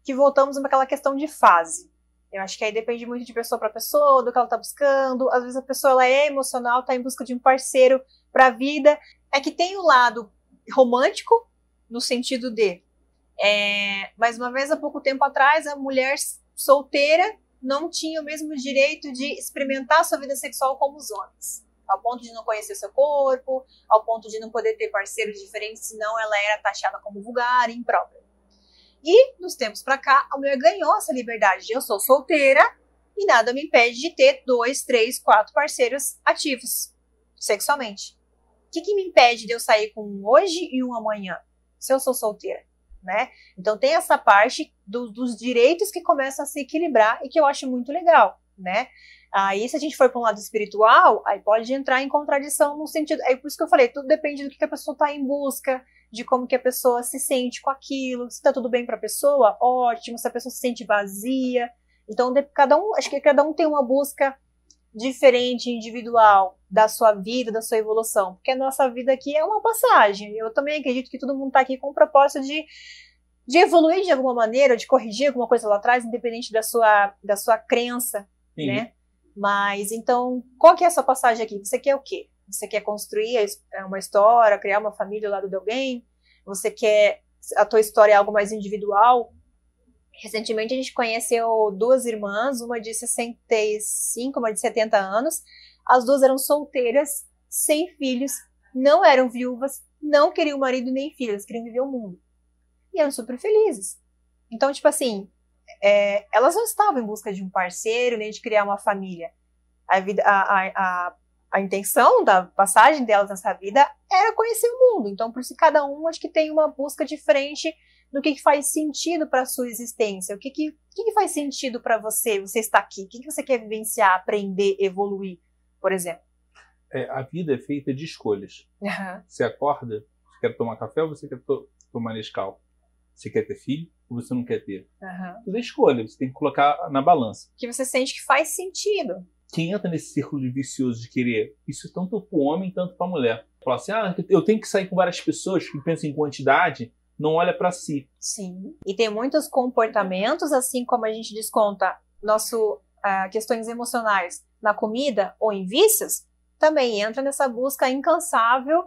que voltamos naquela questão de fase. Eu acho que aí depende muito de pessoa para pessoa, do que ela está buscando. Às vezes a pessoa ela é emocional, está em busca de um parceiro para a vida. É que tem o lado romântico no sentido de é, mais uma vez, há pouco tempo atrás, a mulher solteira não tinha o mesmo direito de experimentar sua vida sexual como os homens. Ao ponto de não conhecer seu corpo, ao ponto de não poder ter parceiros diferentes, senão ela era taxada como vulgar e imprópria. E, nos tempos para cá, a mulher ganhou essa liberdade de eu sou solteira e nada me impede de ter dois, três, quatro parceiros ativos sexualmente. O que, que me impede de eu sair com um hoje e um amanhã, se eu sou solteira? Né? Então tem essa parte do, dos direitos que começam a se equilibrar e que eu acho muito legal, né? Aí, se a gente for para um lado espiritual, aí pode entrar em contradição no sentido. É por isso que eu falei, tudo depende do que a pessoa está em busca, de como que a pessoa se sente com aquilo. Se está tudo bem para a pessoa, ótimo. Se a pessoa se sente vazia. Então, cada um, acho que cada um tem uma busca diferente, individual, da sua vida, da sua evolução. Porque a nossa vida aqui é uma passagem. Eu também acredito que todo mundo está aqui com o propósito de, de evoluir de alguma maneira, de corrigir alguma coisa lá atrás, independente da sua, da sua crença, Sim. né? Mas então, qual que é a sua passagem aqui? Você quer o quê? Você quer construir é, uma história, criar uma família ao lado de alguém? Você quer a tua história é algo mais individual? Recentemente a gente conheceu duas irmãs, uma de 65, uma de 70 anos. As duas eram solteiras, sem filhos, não eram viúvas, não queriam marido nem filhos, queriam viver o mundo. E eram super felizes. Então, tipo assim, é, elas não estavam em busca de um parceiro nem de criar uma família. A, vida, a, a, a, a intenção da passagem delas nessa vida era conhecer o mundo. Então, por isso, cada um acho que tem uma busca diferente do que, que faz sentido para a sua existência. O que, que, que, que faz sentido para você, você está aqui? O que, que você quer vivenciar, aprender, evoluir, por exemplo? É, a vida é feita de escolhas. Uhum. Você acorda, você quer tomar café ou você quer to tomar Nescau? Você quer ter filho ou você não quer ter? Uhum. Tudo é escolha, você tem que colocar na balança. Que você sente que faz sentido. Quem entra nesse círculo vicioso de querer, isso é tanto para o homem quanto para a mulher. Falar assim, ah, eu tenho que sair com várias pessoas que pensam em quantidade, não olha para si. Sim. E tem muitos comportamentos, assim como a gente desconta nosso uh, questões emocionais na comida ou em vícios, também entra nessa busca incansável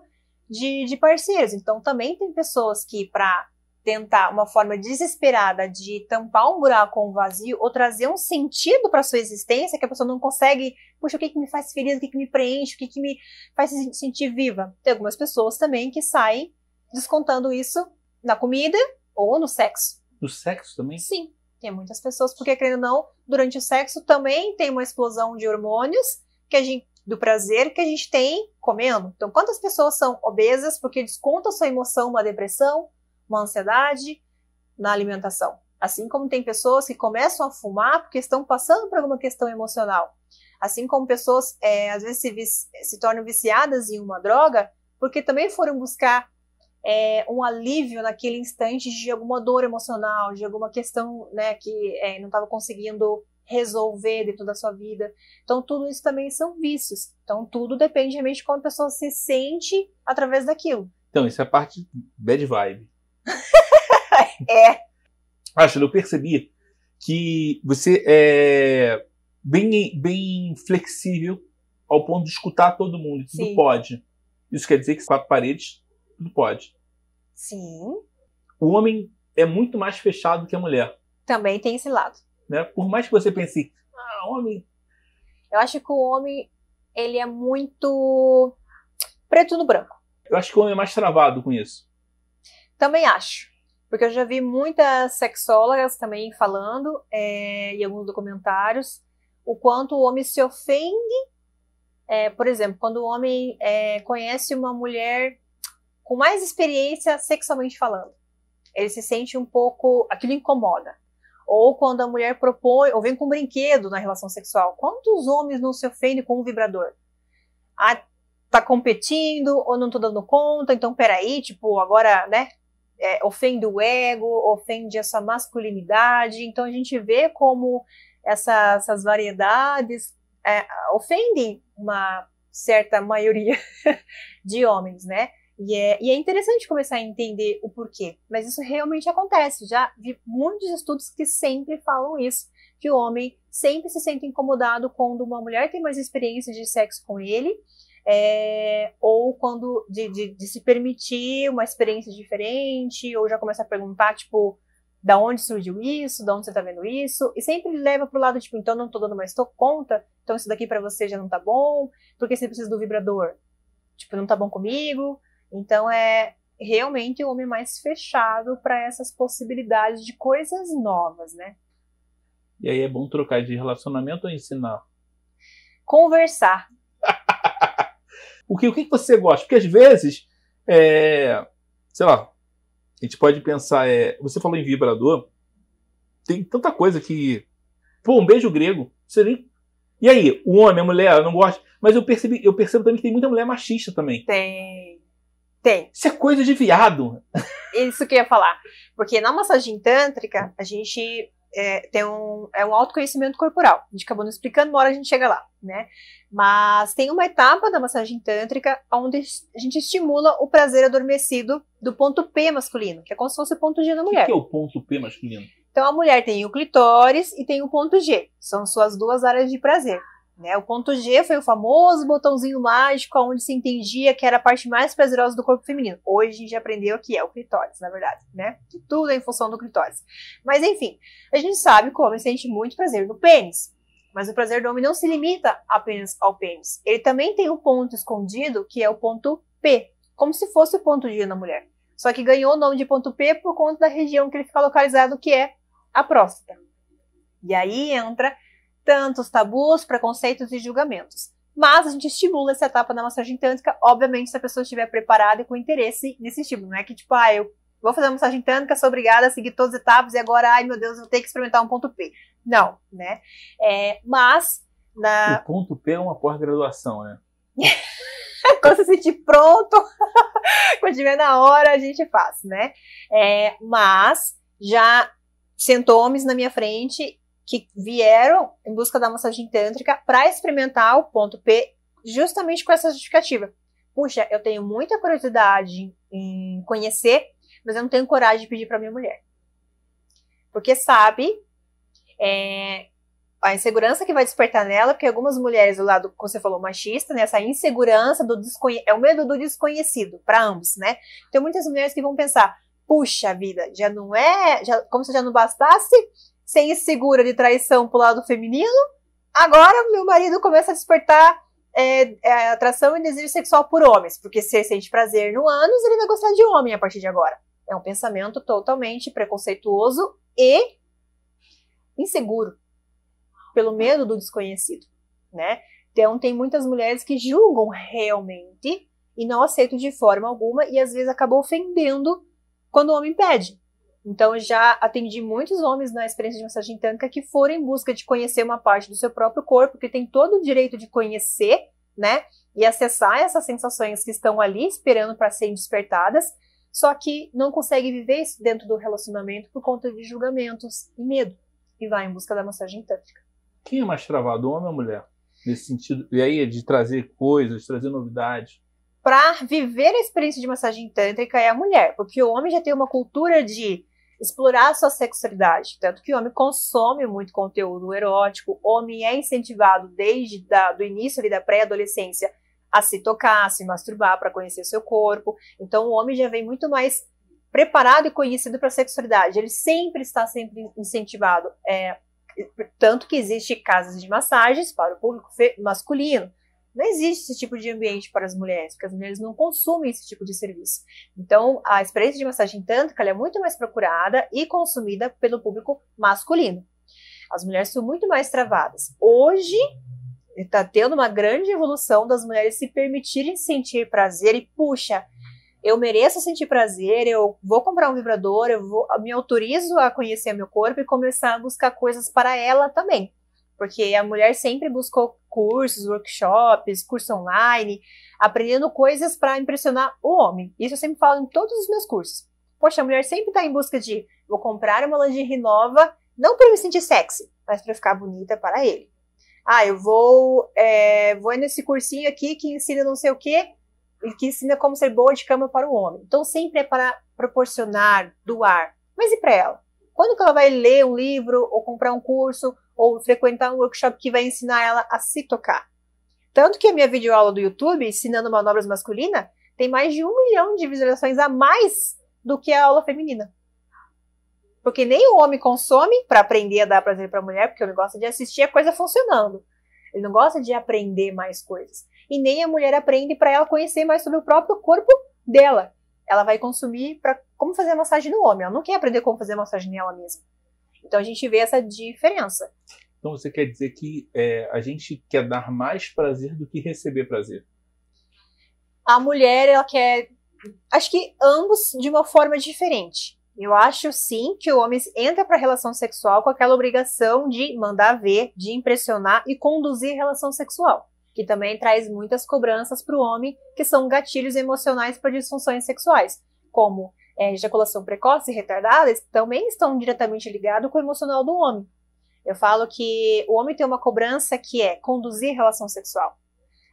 de, de parceiros. Então também tem pessoas que para tentar uma forma desesperada de tampar um buraco com um vazio ou trazer um sentido para sua existência que a pessoa não consegue, puxa, o que, que me faz feliz, o que, que me preenche, o que, que me faz se sentir viva. Tem algumas pessoas também que saem descontando isso na comida ou no sexo. No sexo também? Sim, tem muitas pessoas, porque querendo ou não, durante o sexo também tem uma explosão de hormônios que a gente do prazer que a gente tem comendo. Então, quantas pessoas são obesas porque descontam sua emoção, uma depressão, uma ansiedade na alimentação. Assim como tem pessoas que começam a fumar porque estão passando por alguma questão emocional. Assim como pessoas, é, às vezes, se, se tornam viciadas em uma droga porque também foram buscar é, um alívio naquele instante de alguma dor emocional, de alguma questão né, que é, não estava conseguindo resolver dentro da sua vida. Então, tudo isso também são vícios. Então, tudo depende realmente de como a pessoa se sente através daquilo. Então, isso é a parte bad vibe. é. Acho, eu percebi que você é bem, bem flexível ao ponto de escutar todo mundo. Tudo Sim. pode. Isso quer dizer que quatro paredes, tudo pode. Sim. O homem é muito mais fechado que a mulher. Também tem esse lado. Né? Por mais que você pense, ah, homem. Eu acho que o homem, ele é muito preto no branco. Eu acho que o homem é mais travado com isso. Também acho. Porque eu já vi muitas sexólogas também falando, é, em alguns documentários, o quanto o homem se ofende. É, por exemplo, quando o homem é, conhece uma mulher com mais experiência sexualmente falando, ele se sente um pouco. aquilo incomoda. Ou quando a mulher propõe, ou vem com um brinquedo na relação sexual. Quantos homens não se ofendem com um vibrador? Ah, tá competindo, ou não tô dando conta, então peraí, tipo, agora, né? é, ofende o ego, ofende essa masculinidade. Então a gente vê como essa, essas variedades é, ofendem uma certa maioria de homens, né? E é, e é interessante começar a entender o porquê. Mas isso realmente acontece. Já vi muitos estudos que sempre falam isso. Que o homem sempre se sente incomodado quando uma mulher tem mais experiência de sexo com ele é, ou quando de, de, de, se permitir uma experiência diferente, ou já começa a perguntar, tipo, da onde surgiu isso, da onde você tá vendo isso, e sempre leva pro lado, tipo, então não tô dando mais tô conta, então isso daqui para você já não tá bom, porque você precisa do vibrador? Tipo, não tá bom comigo? Então é realmente o homem mais fechado para essas possibilidades de coisas novas, né? E aí é bom trocar de relacionamento ou ensinar? Conversar. o, que, o que você gosta? Porque às vezes, é, sei lá, a gente pode pensar, é, você falou em vibrador, tem tanta coisa que. Pô, um beijo grego. Nem... E aí, o homem, a mulher, eu não gosto. Mas eu percebi, eu percebo também que tem muita mulher machista também. Tem. Tem. Isso é coisa de viado. Isso que eu ia falar. Porque na massagem tântrica, a gente é, tem um, é um autoconhecimento corporal. A gente acabou não explicando, uma hora a gente chega lá, né? Mas tem uma etapa da massagem tântrica onde a gente estimula o prazer adormecido do ponto P masculino, que é como se fosse o ponto G da mulher. O que é o ponto P masculino? Então a mulher tem o clitóris e tem o ponto G. São suas duas áreas de prazer. Né? O ponto G foi o famoso botãozinho mágico onde se entendia que era a parte mais prazerosa do corpo feminino. Hoje a gente já aprendeu que é o clitóris, na verdade, né? Tudo é em função do clitóris. Mas enfim, a gente sabe que o homem sente muito prazer no pênis. Mas o prazer do homem não se limita apenas ao pênis. Ele também tem um ponto escondido que é o ponto P, como se fosse o ponto G na mulher. Só que ganhou o nome de ponto P por conta da região que ele fica localizado, que é a próstata. E aí entra tantos tabus, preconceitos e julgamentos. Mas a gente estimula essa etapa da massagem tântrica, obviamente, se a pessoa estiver preparada e com interesse nesse estímulo. Não é que, tipo, ah, eu vou fazer uma massagem tântrica, sou obrigada a seguir todas as etapas e agora, ai meu Deus, vou ter que experimentar um ponto P. Não, né? É, mas. Na... O ponto P é uma pós-graduação, né? quando se sentir pronto, quando estiver na hora, a gente faz, né? É, mas já sentou homens na minha frente que vieram em busca da massagem tântrica para experimentar o ponto P justamente com essa justificativa. Puxa, eu tenho muita curiosidade em conhecer, mas eu não tenho coragem de pedir para minha mulher. Porque sabe é, a insegurança que vai despertar nela, porque algumas mulheres do lado, como você falou, machista, né, essa insegurança do desconhecido, é o medo do desconhecido para ambos, né? Tem muitas mulheres que vão pensar, puxa vida, já não é, já, como se já não bastasse ser insegura de traição pro lado feminino, agora meu marido começa a despertar é, é, atração e desejo sexual por homens, porque se ele sente prazer no ânus, ele vai gostar de homem a partir de agora. É um pensamento totalmente preconceituoso e inseguro, pelo medo do desconhecido, né? Então tem muitas mulheres que julgam realmente e não aceitam de forma alguma e às vezes acabam ofendendo quando o homem pede. Então, já atendi muitos homens na experiência de massagem tântrica que foram em busca de conhecer uma parte do seu próprio corpo, que tem todo o direito de conhecer, né? E acessar essas sensações que estão ali esperando para serem despertadas, só que não consegue viver isso dentro do relacionamento por conta de julgamentos e medo, e vai em busca da massagem tântrica. Quem é mais travado, homem ou mulher? Nesse sentido, e aí, de trazer coisas, trazer novidades? Para viver a experiência de massagem tântrica é a mulher, porque o homem já tem uma cultura de explorar a sua sexualidade. Tanto que o homem consome muito conteúdo erótico, o homem é incentivado desde da, do início ali, da pré-adolescência a se tocar, a se masturbar para conhecer seu corpo. Então o homem já vem muito mais preparado e conhecido para a sexualidade. Ele sempre está sempre incentivado. É, tanto que existe casas de massagens para o público masculino. Não existe esse tipo de ambiente para as mulheres, porque as mulheres não consumem esse tipo de serviço. Então, a experiência de massagem tântrica é muito mais procurada e consumida pelo público masculino. As mulheres são muito mais travadas. Hoje, está tendo uma grande evolução das mulheres se permitirem sentir prazer e, puxa, eu mereço sentir prazer, eu vou comprar um vibrador, eu vou, me autorizo a conhecer meu corpo e começar a buscar coisas para ela também porque a mulher sempre buscou cursos, workshops, curso online, aprendendo coisas para impressionar o homem. Isso eu sempre falo em todos os meus cursos. Poxa, a mulher sempre está em busca de vou comprar uma lingerie nova, não para me sentir sexy, mas para ficar bonita para ele. Ah, eu vou, é, vou nesse cursinho aqui que ensina não sei o quê, que ensina como ser boa de cama para o homem. Então sempre é para proporcionar, doar. Mas e para ela? Quando que ela vai ler um livro ou comprar um curso ou frequentar um workshop que vai ensinar ela a se tocar. Tanto que a minha videoaula do YouTube, ensinando manobras masculina, tem mais de um milhão de visualizações a mais do que a aula feminina. Porque nem o homem consome para aprender a dar prazer para a mulher, porque ele gosta de assistir a coisa funcionando. Ele não gosta de aprender mais coisas. E nem a mulher aprende para ela conhecer mais sobre o próprio corpo dela. Ela vai consumir para como fazer massagem no homem. Ela não quer aprender como fazer massagem nela mesma. Então a gente vê essa diferença. Então você quer dizer que é, a gente quer dar mais prazer do que receber prazer? A mulher, ela quer. Acho que ambos de uma forma diferente. Eu acho sim que o homem entra para a relação sexual com aquela obrigação de mandar ver, de impressionar e conduzir a relação sexual, que também traz muitas cobranças para o homem, que são gatilhos emocionais para disfunções sexuais, como é, ejaculação precoce e retardada, também estão diretamente ligados com o emocional do homem. Eu falo que o homem tem uma cobrança que é conduzir relação sexual.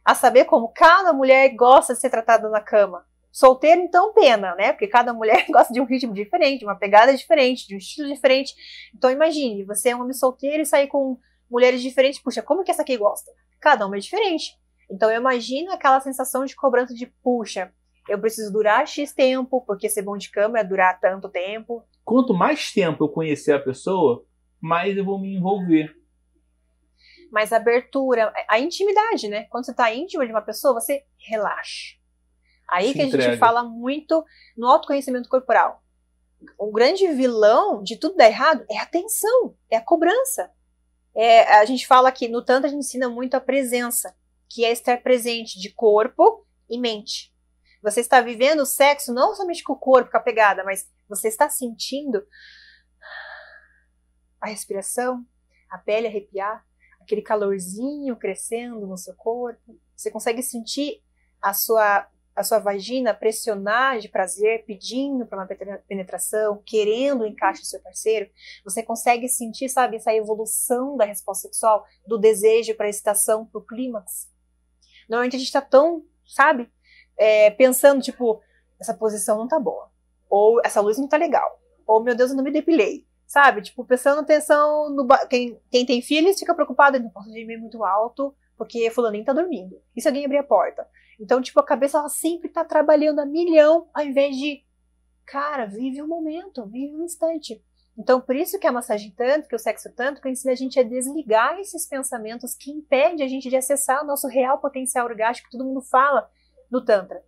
A saber como cada mulher gosta de ser tratada na cama. Solteiro, então, pena, né? Porque cada mulher gosta de um ritmo diferente, de uma pegada diferente, de um estilo diferente. Então, imagine, você é um homem solteiro e sair com mulheres diferentes. Puxa, como que essa aqui gosta? Cada uma é diferente. Então, eu imagino aquela sensação de cobrança de, puxa, eu preciso durar X tempo, porque ser bom de cama é durar tanto tempo. Quanto mais tempo eu conhecer a pessoa, mais eu vou me envolver. Mais abertura, a intimidade, né? Quando você está íntimo de uma pessoa, você relaxa. Aí Se que a entrega. gente fala muito no autoconhecimento corporal. O grande vilão de tudo dar errado é a tensão, é a cobrança. É, a gente fala que no tanto a gente ensina muito a presença, que é estar presente de corpo e mente. Você está vivendo o sexo não somente com o corpo, com a pegada, mas você está sentindo a respiração, a pele arrepiar, aquele calorzinho crescendo no seu corpo. Você consegue sentir a sua a sua vagina pressionar de prazer, pedindo para uma penetração, querendo o encaixe do seu parceiro, você consegue sentir, sabe, essa evolução da resposta sexual, do desejo para a excitação, para o clímax. Normalmente a gente está tão, sabe, é, pensando, tipo, essa posição não tá boa, ou essa luz não tá legal, ou meu Deus, eu não me depilei, sabe? Tipo, prestando atenção no. Quem, quem tem filhos fica preocupado, não posso dormir muito alto, porque fulaninho tá dormindo. E se alguém abrir a porta? Então, tipo, a cabeça ela sempre tá trabalhando a milhão, ao invés de, cara, vive o momento, vive o instante. Então, por isso que a massagem tanto, que o sexo tanto, que ensina a gente a desligar esses pensamentos que impedem a gente de acessar o nosso real potencial orgástico que todo mundo fala no Tantra.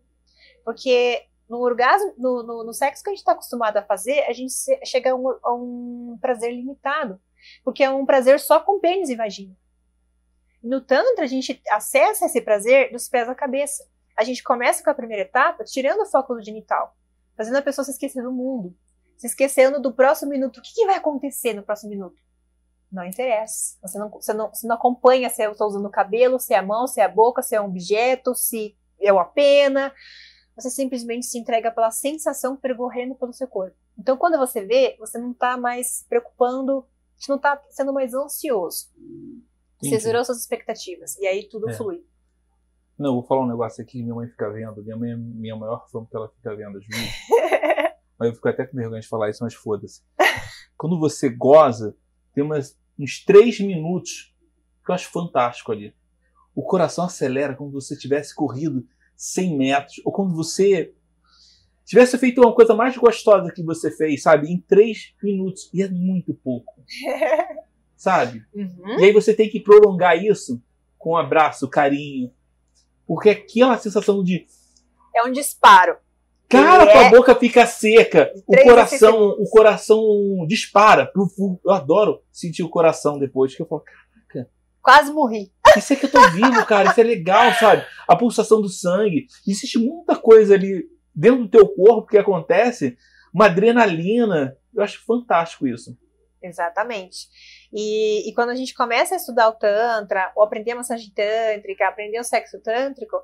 Porque no orgasmo, no, no, no sexo que a gente está acostumado a fazer, a gente chega a um, a um, prazer limitado. Porque é um prazer só com pênis e vagina. No Tantra, a gente acessa esse prazer dos pés à cabeça. A gente começa com a primeira etapa tirando o foco do genital, fazendo a pessoa se esquecer do mundo, se esquecendo do próximo minuto. O que, que vai acontecer no próximo minuto? Não interessa. Você não, você não, você não acompanha se eu estou usando o cabelo, se é a mão, se é a boca, se é um objeto, se é uma pena você simplesmente se entrega pela sensação percorrendo pelo seu corpo. Então, quando você vê, você não está mais preocupando, você não está sendo mais ansioso. Você zerou suas expectativas. E aí tudo é. flui. Não, vou falar um negócio aqui que minha mãe fica vendo. Minha mãe é minha maior fã porque ela fica vendo as vídeos. mas eu fico até com vergonha de falar isso, mas foda-se. Quando você goza, tem umas, uns três minutos que eu acho fantástico ali. O coração acelera como se você tivesse corrido 100 metros, ou quando você tivesse feito uma coisa mais gostosa que você fez, sabe, em 3 minutos, e é muito pouco. sabe? Uhum. E aí você tem que prolongar isso com um abraço, carinho, porque aquela sensação de é um disparo. Cara, tua é... boca fica seca, o coração, o coração dispara. Eu adoro sentir o coração depois que eu falo, Quase morri. Isso é que eu tô vivo, cara. Isso é legal, sabe? A pulsação do sangue. Existe muita coisa ali dentro do teu corpo que acontece. Uma adrenalina. Eu acho fantástico isso. Exatamente. E, e, quando a gente começa a estudar o Tantra, ou aprender a massagem tântrica, aprender o sexo tântrico,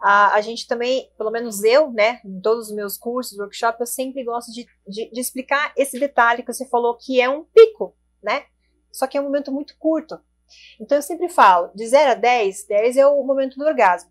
a, a gente também, pelo menos eu, né, em todos os meus cursos, workshops, eu sempre gosto de, de, de explicar esse detalhe que você falou, que é um pico, né? Só que é um momento muito curto. Então eu sempre falo, de 0 a 10, 10 é o momento do orgasmo.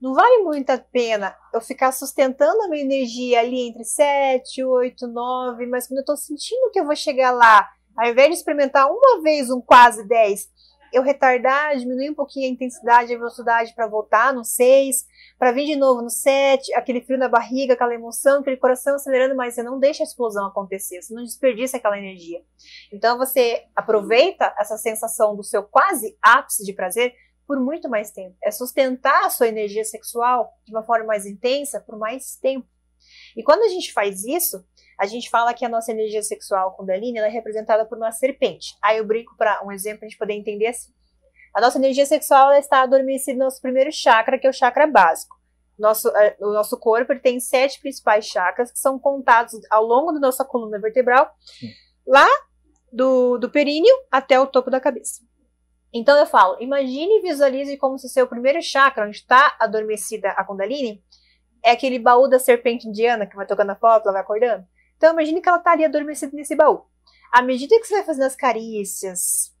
Não vale muito a pena eu ficar sustentando a minha energia ali entre 7, 8, 9, mas quando eu estou sentindo que eu vou chegar lá, ao invés de experimentar uma vez um quase 10, eu retardar, diminuir um pouquinho a intensidade, a velocidade para voltar no 6, para vir de novo no 7, aquele frio na barriga, aquela emoção, aquele coração acelerando, mas você não deixa a explosão acontecer, você não desperdiça aquela energia. Então você aproveita essa sensação do seu quase ápice de prazer por muito mais tempo. É sustentar a sua energia sexual de uma forma mais intensa por mais tempo. E quando a gente faz isso, a gente fala que a nossa energia sexual Kundalini ela é representada por uma serpente. Aí eu brinco para um exemplo para a gente poder entender assim. A nossa energia sexual está adormecida no nosso primeiro chakra, que é o chakra básico. Nosso, é, o nosso corpo ele tem sete principais chakras que são contados ao longo da nossa coluna vertebral, Sim. lá do, do períneo até o topo da cabeça. Então eu falo, imagine e visualize como se seu primeiro chakra, onde está adormecida a Kundalini, é aquele baú da serpente indiana que vai tocando a foto, ela vai acordando. Então imagine que ela está ali adormecida nesse baú. À medida que você vai fazendo as carícias,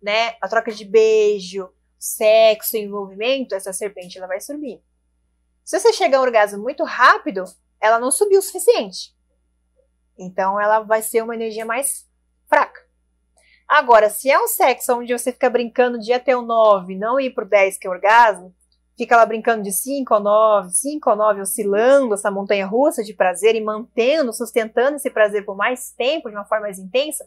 né, a troca de beijo, sexo, envolvimento, essa serpente ela vai subir. Se você chegar a um orgasmo muito rápido, ela não subiu o suficiente. Então ela vai ser uma energia mais fraca. Agora, se é um sexo onde você fica brincando de até o 9, não ir pro 10, que é o orgasmo, fica lá brincando de 5 ou 9, 5 ou 9, oscilando essa montanha russa de prazer e mantendo, sustentando esse prazer por mais tempo, de uma forma mais intensa,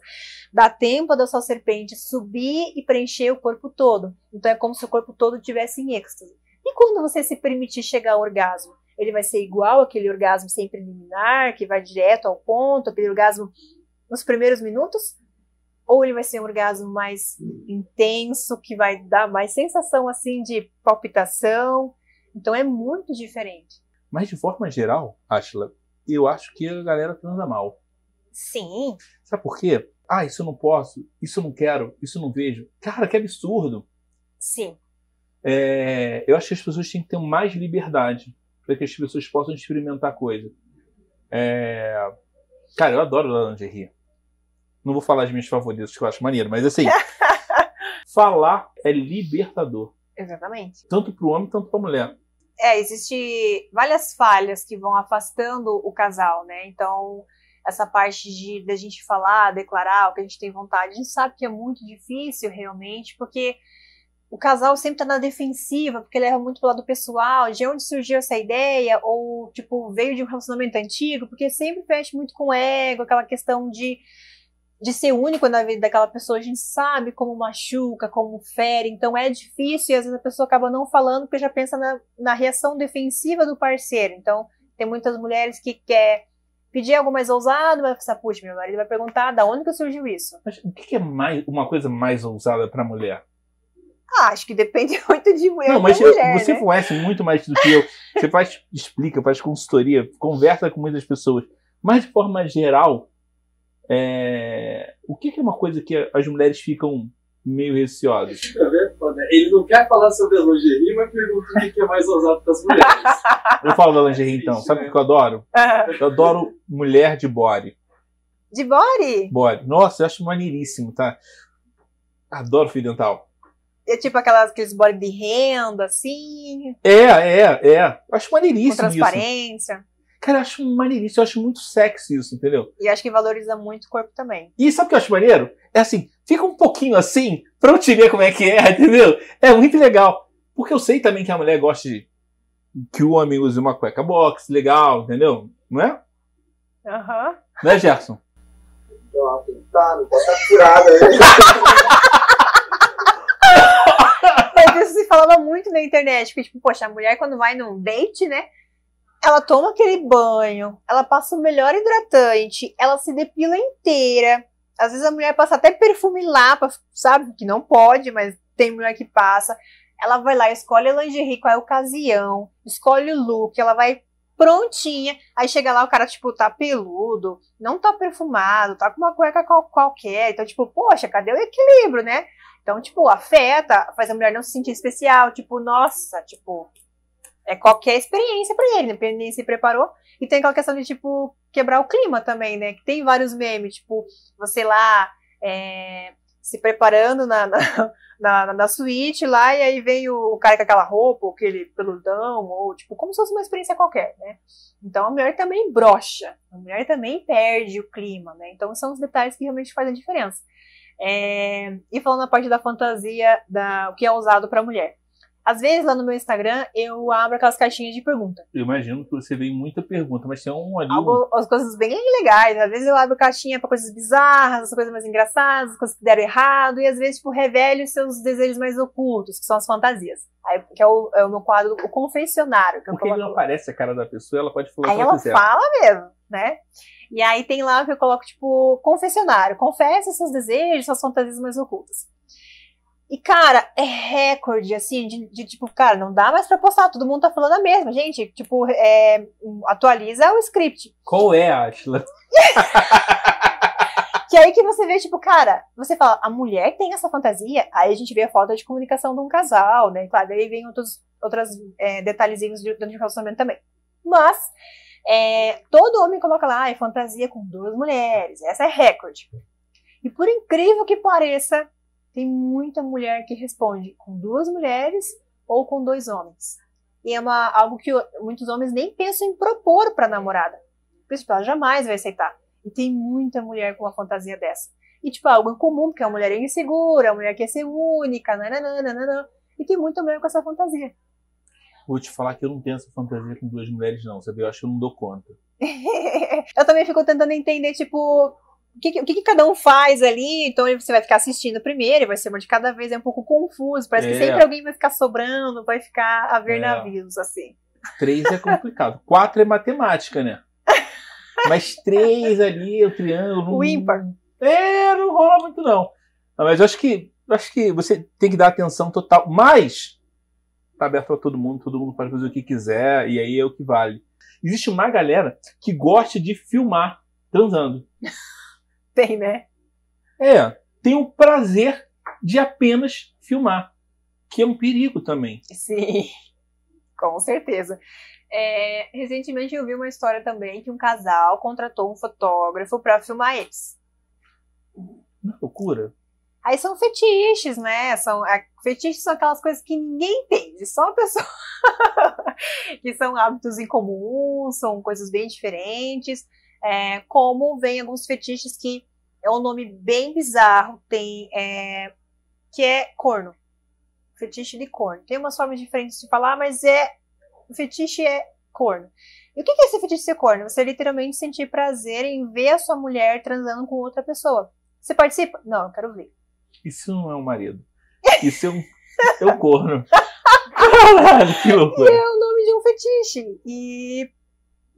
dá tempo da sua serpente subir e preencher o corpo todo. Então é como se o corpo todo estivesse em êxtase. E quando você se permitir chegar ao orgasmo? Ele vai ser igual aquele orgasmo sem preliminar, que vai direto ao ponto, aquele orgasmo nos primeiros minutos? Ou ele vai ser um orgasmo mais intenso, que vai dar mais sensação assim de palpitação? Então é muito diferente. Mas de forma geral, Ashla, eu acho que a galera transa mal. Sim. Sabe por quê? Ah, isso eu não posso, isso eu não quero, isso eu não vejo. Cara, que absurdo. Sim. É, eu acho que as pessoas têm que ter mais liberdade para que as pessoas possam experimentar coisa. É, cara, eu adoro a lingerie. Não vou falar de minhas favoritas, que eu acho maneiro, mas assim, falar é libertador. Exatamente. Tanto para o homem, tanto para a mulher. É, existe várias falhas que vão afastando o casal, né? Então, essa parte de da gente falar, declarar o que a gente tem vontade, a gente sabe que é muito difícil realmente, porque o casal sempre tá na defensiva, porque leva muito pro lado pessoal, de onde surgiu essa ideia, ou, tipo, veio de um relacionamento antigo, porque sempre fecha muito com o ego, aquela questão de, de ser único na vida daquela pessoa, a gente sabe como machuca, como fere, então é difícil e às vezes a pessoa acaba não falando porque já pensa na, na reação defensiva do parceiro. Então, tem muitas mulheres que quer pedir algo mais ousado, vai pensar, puxa, meu marido vai perguntar da onde que surgiu isso. Mas o que é mais, uma coisa mais ousada para mulher? Ah, acho que depende muito de mulher. Não, mas mulher, você né? conhece muito mais do que eu. Você faz, explica, faz consultoria, conversa com muitas pessoas. Mas de forma geral, é... o que, é uma coisa que as mulheres ficam meio receosas? Ele não quer falar sobre a lingerie, mas pergunta o que é mais ousado para as mulheres. Eu falo da lingerie então. Sabe o que eu adoro? Eu adoro mulher de body. De body? Body. Nossa, eu acho maneiríssimo, tá? Adoro fio dental. É tipo aquelas, aqueles body de renda, assim. É, é, é. Acho maneiríssimo com transparência. Isso. Cara, eu acho maneiríssimo, eu acho muito sexy isso, entendeu? E acho que valoriza muito o corpo também. E sabe o que eu acho maneiro? É assim, fica um pouquinho assim, pra eu te ver como é que é, entendeu? É muito legal. Porque eu sei também que a mulher gosta de que o homem use uma cueca box, legal, entendeu? Não é? Aham. Uhum. Não é, Gerson? Não, tá, não pode estar furada aí. se falava muito na internet, que tipo, poxa, a mulher quando vai num date, né? Ela toma aquele banho, ela passa o melhor hidratante, ela se depila inteira. Às vezes a mulher passa até perfume lá, pra, sabe? Que não pode, mas tem mulher que passa. Ela vai lá, escolhe a lingerie, qual é a ocasião, escolhe o look, ela vai prontinha. Aí chega lá, o cara, tipo, tá peludo, não tá perfumado, tá com uma cueca qual, qualquer. Então, tipo, poxa, cadê o equilíbrio, né? Então, tipo, afeta, faz a mulher não se sentir especial, tipo, nossa, tipo, é qualquer experiência para ele, né? nem se preparou. E tem aquela questão de, tipo, quebrar o clima também, né? Que tem vários memes, tipo, você lá é, se preparando na, na, na, na, suíte lá, e aí vem o, o cara com aquela roupa, ou aquele peludão, ou, tipo, como se fosse uma experiência qualquer, né? Então a mulher também brocha, a mulher também perde o clima, né? Então são os detalhes que realmente fazem a diferença. É, e falando a parte da fantasia, da, o que é usado para mulher. Às vezes lá no meu Instagram eu abro aquelas caixinhas de pergunta. Eu imagino que você vê muita pergunta, mas tem um ali. um- Algo, as coisas bem legais. Às vezes eu abro caixinha pra coisas bizarras, as coisas mais engraçadas, as coisas que deram errado, e às vezes, tipo, revele os seus desejos mais ocultos, que são as fantasias. Aí, que é o, é o meu quadro, o confessionário. Que eu Por que que não aparece a cara da pessoa? Ela pode falar Aí ela quiser. fala mesmo, né? E aí tem lá que eu coloco, tipo, confessionário. Confessa seus desejos, suas fantasias mais ocultas. E, cara, é recorde, assim, de, de, tipo, cara, não dá mais pra postar, todo mundo tá falando a mesma, gente. Tipo, é, atualiza o script. Qual é, Ashla? Que aí que você vê, tipo, cara, você fala, a mulher tem essa fantasia, aí a gente vê a falta de comunicação de um casal, né? Claro, daí vem outros outros é, detalhezinhos de- dentro de relacionamento também. Mas, é, todo homem coloca lá, é fantasia com duas mulheres, essa é recorde. E por incrível que pareça, tem muita mulher que responde com duas mulheres ou com dois homens. E é uma, algo que o- muitos homens nem pensam em propor pra namorada. Por isso, ela jamais vai aceitar. E tem muita mulher com uma fantasia dessa. E, tipo, é algo em comum, porque a mulher é insegura, a mulher quer ser única, nananana. E tem muita mulher com essa fantasia. Vou te falar que eu não tenho essa fantasia com duas mulheres, não, sabe? Eu acho que eu não dou conta. eu também fico tentando entender, tipo, o que, que- o que, que cada um faz ali. Então você vai ficar assistindo primeiro, vai ser uma de cada vez, é um pouco confuso. Parece que É. sempre alguém vai ficar sobrando, vai ficar a ver É. navios, assim. Três é complicado. Quatro é matemática, né? Mas três ali, o triângulo. O ímpar. É, não rola muito, não. Não, Mas eu acho que acho que você tem que dar atenção total. Mas tá aberto para todo mundo, todo mundo pode fazer o que quiser, e aí é o que vale. Existe uma galera que gosta de filmar transando. Tem, né? É, tem o prazer de apenas filmar, que é um perigo também. Sim, com certeza. É, recentemente eu vi uma história também que um casal contratou um fotógrafo para filmar eles. É loucura? Aí são fetiches, né? São, é, fetiches são aquelas coisas que ninguém entende, só a pessoa. que são hábitos em comum, são coisas bem diferentes. É, como vem alguns fetiches que é um nome bem bizarro, tem é, que é corno. Fetiche de corno. Tem umas formas diferentes de falar, mas é o fetiche é corno. E o que é esse fetiche ser corno? Você literalmente sentir prazer em ver a sua mulher transando com outra pessoa. Você participa? Não, eu quero ver. Isso não é um marido. Isso é um, é um corno. Caralho, que loucura. É o nome de um fetiche. E,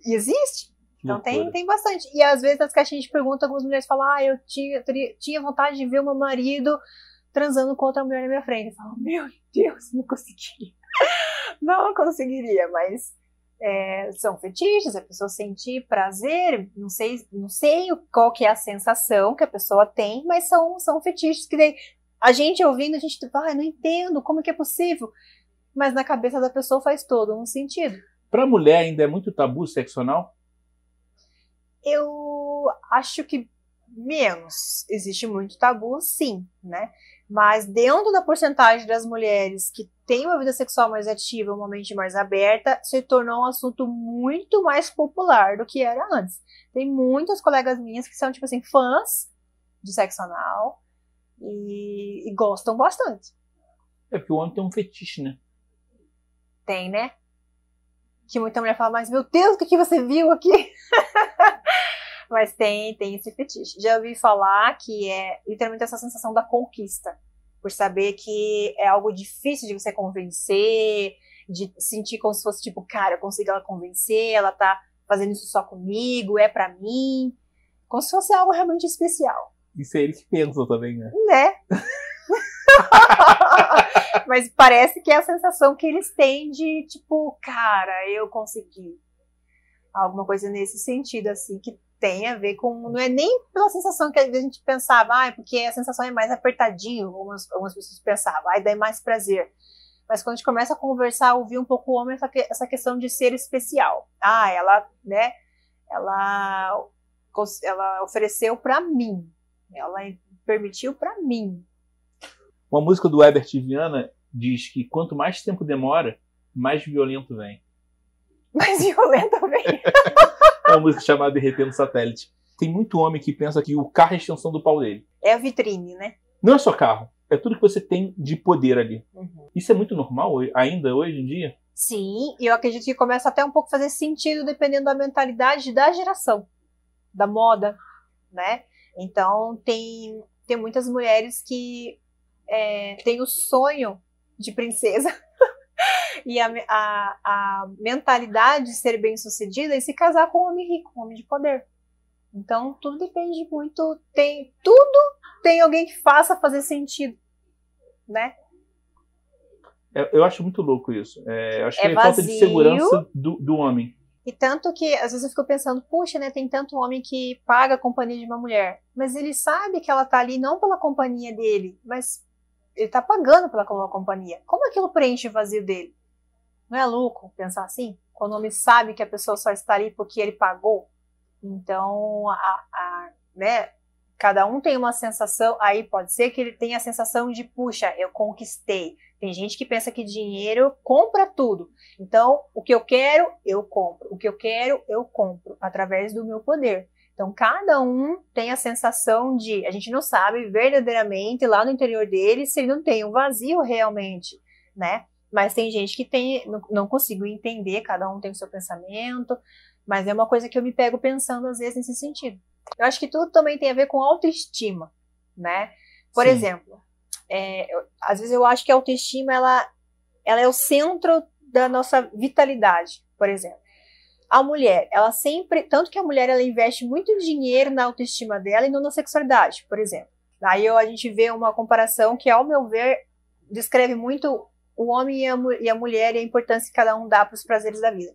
e existe. Então tem, loucura. tem bastante. E às vezes nas caixinhas de pergunta, algumas mulheres falam: Ah, eu tinha, teria- tinha vontade de ver o meu marido transando com outra mulher na minha frente. Eu falo: Meu Deus, não conseguiria. Não conseguiria, mas é, são fetiches, a pessoa sentir prazer, não sei, não sei qual que é a sensação que a pessoa tem, mas são, são fetiches que daí, a gente ouvindo, a gente ah, não entendo como que é possível. Mas na cabeça da pessoa faz todo um sentido. Pra mulher ainda é muito tabu sexo anal? Eu acho que menos. Existe muito tabu, sim, né? Mas dentro da porcentagem das mulheres que têm uma vida sexual mais ativa, uma mente mais aberta, se tornou um assunto muito mais popular do que era antes. Tem muitas colegas minhas que são, tipo assim, fãs de sexo anal e, e gostam bastante. É porque o homem tem um fetiche, né? Tem, né? Que muita mulher fala, mas meu Deus, o que, que você viu aqui? mas tem, tem esse fetiche. Já ouvi falar que é literalmente essa sensação da conquista. Por saber que é algo difícil de você convencer, de sentir como se fosse tipo, cara, eu consigo ela convencer, ela tá fazendo isso só comigo, é pra mim. Como se fosse algo realmente especial, Isso é ele que pensa também, né? né? Mas parece que é a sensação que eles têm de, tipo, cara, eu consegui. Alguma coisa nesse sentido, assim, que tem a ver com. Não é nem pela sensação que a gente pensava, ah, é porque a sensação é mais apertadinho, algumas, algumas pessoas pensavam, aí dá mais prazer. Mas quando a gente começa a conversar, ouvir um pouco o homem, essa, essa questão de ser especial. Ah, ela, né, ela, ela ofereceu pra mim. Ela permitiu pra mim. Uma música do Herbert Viana diz que quanto mais tempo demora, mais violento vem. Mas violenta também. É uma música chamada Derretendo Satélite. Tem muito homem que pensa que o carro é a extensão do pau dele. É a vitrine, né? Não é só carro. é tudo que você tem de poder ali. Uhum. Isso é muito normal ainda hoje em dia? Sim, e eu acredito que começa até um pouco a fazer sentido dependendo da mentalidade da geração, da moda, né? Então tem, tem muitas mulheres que é, têm o sonho de princesa e a, a, a mentalidade de ser bem sucedida e se casar com um homem rico, um homem de poder. Então tudo depende muito, tem tudo tem alguém que faça fazer sentido, né? Eu, eu acho muito louco isso. É, eu acho É que é falta de segurança do, do homem. E tanto que, às vezes eu fico pensando, puxa, né, tem tanto homem que paga a companhia de uma mulher, mas ele sabe que ela tá ali não pela companhia dele, mas ele tá pagando pela co- companhia. Como aquilo preenche o vazio dele? Não é louco pensar assim? Quando homem sabe que a pessoa só está ali porque ele pagou. Então, a, a- né, cada um tem uma sensação, aí pode ser que ele tenha a sensação de, puxa, eu conquistei. Tem gente que pensa que dinheiro compra tudo. Então, o que eu quero, eu compro. O que eu quero, eu compro através do meu poder. Então, cada um tem a sensação de, a gente não sabe verdadeiramente lá no interior dele se ele não tem um vazio realmente, né? Mas tem gente que tem, não, não consigo entender, cada um tem o seu pensamento, mas é uma coisa que eu me pego pensando às vezes nesse sentido. Eu acho que tudo também tem a ver com autoestima, né? Por Sim. exemplo, é, eu- às vezes eu acho que a autoestima ela, ela é o centro da nossa vitalidade, por exemplo. A mulher, ela sempre, tanto que a mulher ela investe muito dinheiro na autoestima dela e não na sexualidade, por exemplo. Aí eu- a gente vê uma comparação que, ao meu ver, descreve muito o homem e a, e a mulher e a importância que cada um dá para os prazeres da vida.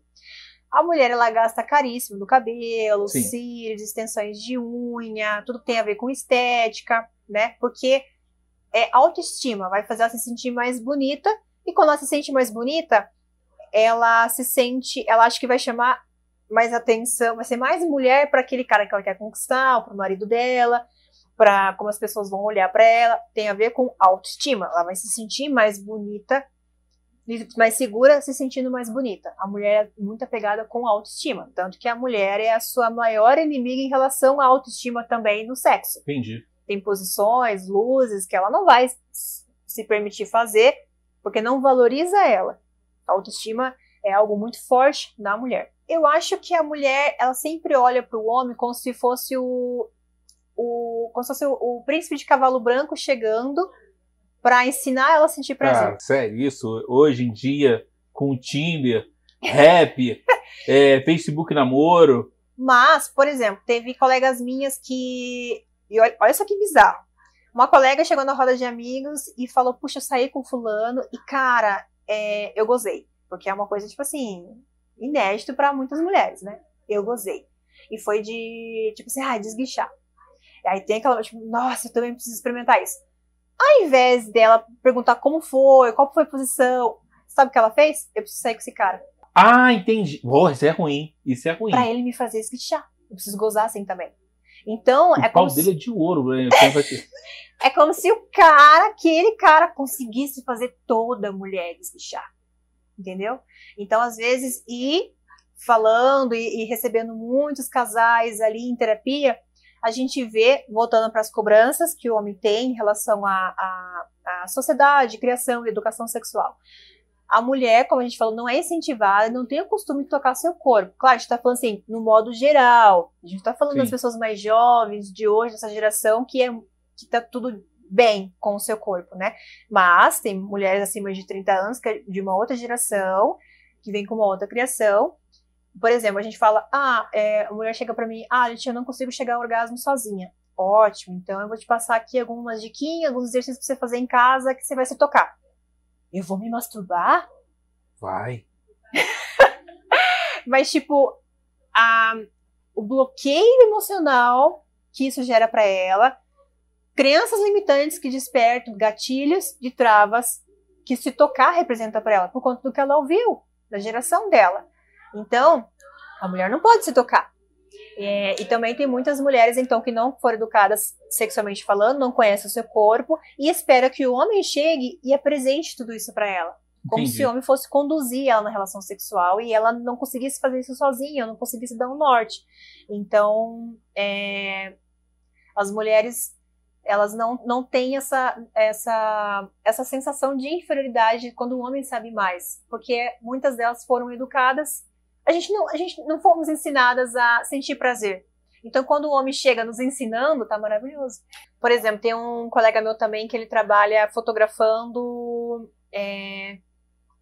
A mulher, ela gasta caríssimo no cabelo, Sim. cílios, extensões de unha, tudo que tem a ver com estética, né? Porque é autoestima, vai fazer ela se sentir mais bonita, e quando ela se sente mais bonita, ela se sente, ela acha que vai chamar mais atenção, vai ser mais mulher para aquele cara que ela quer conquistar, para o marido dela, para como as pessoas vão olhar para ela, tem a ver com autoestima. Ela vai se sentir mais bonita, mais segura, se sentindo mais bonita. A mulher é muito apegada com autoestima, tanto que a mulher é a sua maior inimiga em relação à autoestima também no sexo Entendi. tem posições, luzes que ela não vai se permitir fazer porque não valoriza ela. A autoestima é algo muito forte na mulher. Eu acho que a mulher, ela sempre olha para o homem como se fosse o, o como se fosse o, o príncipe de cavalo branco chegando para ensinar ela a sentir prazer. Ah, sério, isso. Hoje em dia, com Tinder, rap, é, Facebook namoro. Mas, por exemplo, teve colegas minhas que. E olha, olha só que bizarro. Uma colega chegou na roda de amigos e falou: Puxa, eu saí com fulano e, cara, é, eu gozei. Porque é uma coisa, tipo assim, inédito para muitas mulheres, né? Eu gozei. E foi de, tipo assim, ai, desguichar. E aí tem aquela, tipo, nossa, eu também preciso experimentar isso. Ao invés dela perguntar como foi, qual foi a posição, sabe o que ela fez? Eu preciso sair com esse cara. Ah, entendi. Porra, isso é ruim. Isso é ruim. Pra ele me fazer esguichar. Eu preciso gozar assim também. Então, O é pau como, dele se, é de ouro, né? Que- é como se o cara, aquele cara, conseguisse fazer toda mulher desguichar. Entendeu? Então, às vezes, ir falando e, e recebendo muitos casais ali em terapia, a gente vê, voltando para as cobranças que o homem tem em relação à à- sociedade, criação e educação sexual. A mulher, como a gente falou, não é incentivada, não tem o costume de tocar seu corpo. Claro, a gente está falando assim, no modo geral. A gente está falando Sim. das pessoas mais jovens, de hoje, dessa geração, que é que tá tudo bem com o seu corpo, né? Mas tem mulheres acima de 30 anos, que é de uma outra geração, que vem com uma outra criação. Por exemplo, a gente fala, ah, é, a mulher chega pra mim, ah, Letícia, eu não consigo chegar ao orgasmo sozinha. Ótimo, então eu vou te passar aqui algumas diquinhas, alguns exercícios pra você fazer em casa que você vai se tocar. Eu vou me masturbar? Vai. Mas, tipo, a, o bloqueio emocional que isso gera pra ela, crenças limitantes que despertam gatilhos de travas que se tocar representa pra ela, por conta do que ela ouviu, da geração dela. Então, a mulher não pode se tocar. É, e também tem muitas mulheres, então, que não foram educadas sexualmente falando, não conhecem o seu corpo e espera que o homem chegue e apresente tudo isso pra ela. Como Entendi. se o homem fosse conduzir ela na relação sexual e ela não conseguisse fazer isso sozinha, não conseguisse dar um norte. Então, é, as mulheres elas não, não têm essa, essa, essa sensação de inferioridade quando o homem sabe mais, porque muitas delas foram educadas. A gente não, a gente não fomos ensinadas a sentir prazer. Então, quando o homem chega nos ensinando, tá maravilhoso. Por exemplo, tem um colega meu também que ele trabalha fotografando é,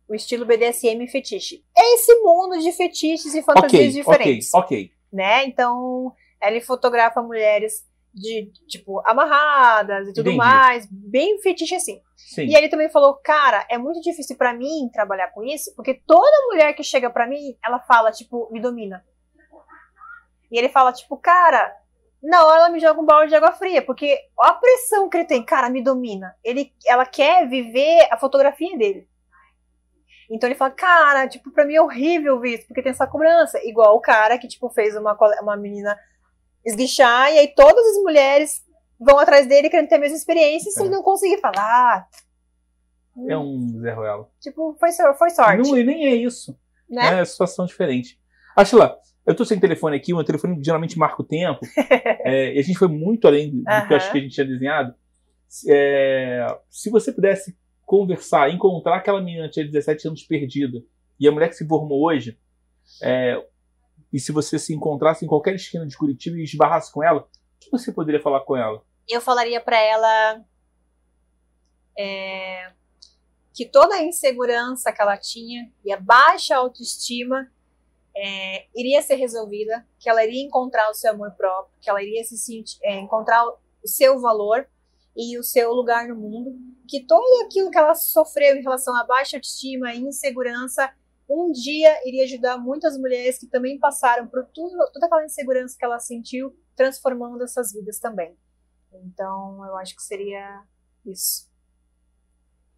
o estilo BDSM fetiche. É esse mundo de fetiches e fantasias Ok, diferentes ok, ok. né? Então, ele fotografa mulheres de, tipo, amarradas e tudo Entendi. mais, bem fetiche assim. Sim. E ele também falou, cara, é muito difícil pra mim trabalhar com isso, porque toda mulher que chega pra mim, ela fala, tipo, me domina. E ele fala, tipo, cara, na hora ela me joga um balde de água fria, porque a pressão que ele tem, cara, me domina. Ele, ela quer viver a fotografia dele. Então ele fala, cara, tipo, pra mim é horrível ver isso, porque tem essa cobrança. Igual o cara que, tipo, fez uma, uma menina esguichar, e aí todas as mulheres vão atrás dele querendo ter a mesma experiência, e se É. ele não conseguir falar, É um Zé Ruela. tipo, foi, foi sorte, Não, e nem é isso. né? É situação diferente. Ashla, eu tô sem telefone aqui, o meu telefone geralmente marca o tempo. é, e a gente foi muito além do que eu acho que a gente tinha desenhado. É, se você pudesse conversar, encontrar aquela menina que tinha 17 anos perdida, e a mulher que se formou hoje, é, e se você se encontrasse em qualquer esquina de Curitiba e esbarrasse com ela, que você poderia falar com ela? eu falaria pra ela é, que toda a insegurança que ela tinha e a baixa autoestima é, iria ser resolvida, que ela iria encontrar o seu amor próprio, que ela iria se sentir, é, encontrar o seu valor e o seu lugar no mundo, que tudo aquilo que ela sofreu em relação à baixa autoestima e insegurança um dia iria ajudar muitas mulheres que também passaram por tudo, toda aquela insegurança que ela sentiu, transformando essas vidas também. Então, eu acho que seria isso.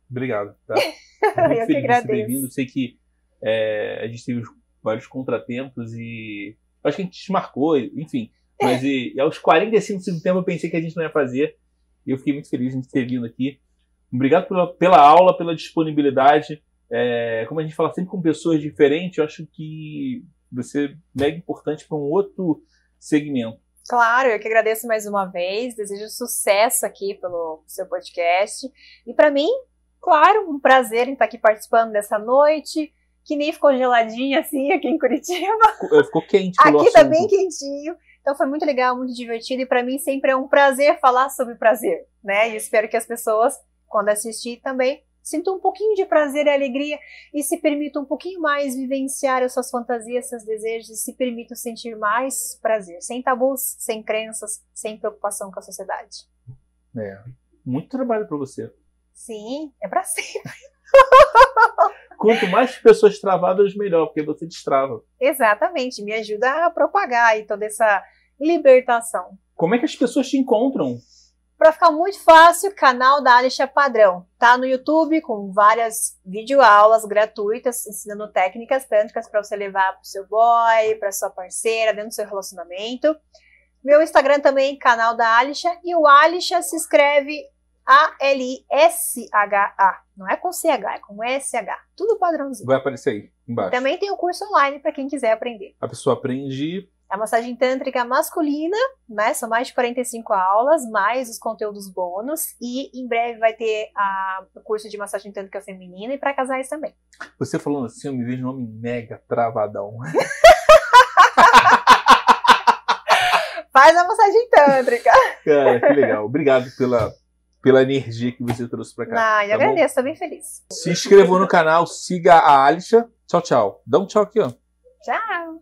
Obrigado. Tá? Eu que agradeço. Sei que é, a gente teve vários contratempos e acho que a gente desmarcou, enfim. Mas e, e aos 45 do tempo eu pensei que a gente não ia fazer. E eu fiquei muito feliz de ter vindo aqui. Obrigado pela, pela aula, pela disponibilidade. É, como a gente fala sempre com pessoas diferentes, eu acho que você é mega importante para um outro segmento. Claro, eu que agradeço mais uma vez, desejo sucesso aqui pelo seu podcast. E para mim, claro, um prazer em estar aqui participando dessa noite, que nem ficou geladinha assim aqui em Curitiba. Ficou, ficou quente Aqui tá bem quentinho. Então foi muito legal, muito divertido e para mim sempre é um prazer falar sobre prazer, né? E espero que as pessoas, quando assistir também, sintam um pouquinho de prazer e alegria e se permitam um pouquinho mais vivenciar as suas fantasias, seus desejos e se permitam sentir mais prazer, sem tabus, sem crenças, sem preocupação com a sociedade. É, muito trabalho para você. Sim, é pra sempre. Quanto mais pessoas travadas, melhor, porque você destrava. Exatamente, me ajuda a propagar aí toda essa libertação. Como é que as pessoas te encontram? Para ficar muito fácil, canal da Alicia Padrão. Tá no YouTube com várias videoaulas gratuitas ensinando técnicas tântricas para você levar para o seu boy, para sua parceira, dentro do seu relacionamento. Meu Instagram também, canal da Alicia. E o Alicia se escreve A-L-I-S-H-A. Não é com C-H, é com S-H. Tudo padrãozinho. Vai aparecer aí embaixo. Também tem o curso online para quem quiser aprender. A pessoa aprende. A massagem tântrica masculina, né? São mais de 45 aulas, mais os conteúdos bônus. E em breve vai ter a- o curso de massagem tântrica feminina e para casais também. Você falando assim, eu me vejo um nome mega travadão. Faz a massagem tântrica. Cara, que legal. Obrigado pela, pela energia que você trouxe pra cá. Ah, eu tá agradeço, tô bem feliz. Se inscreva no canal, siga a Alisha. Tchau, tchau. Dá um tchau aqui, ó. Tchau!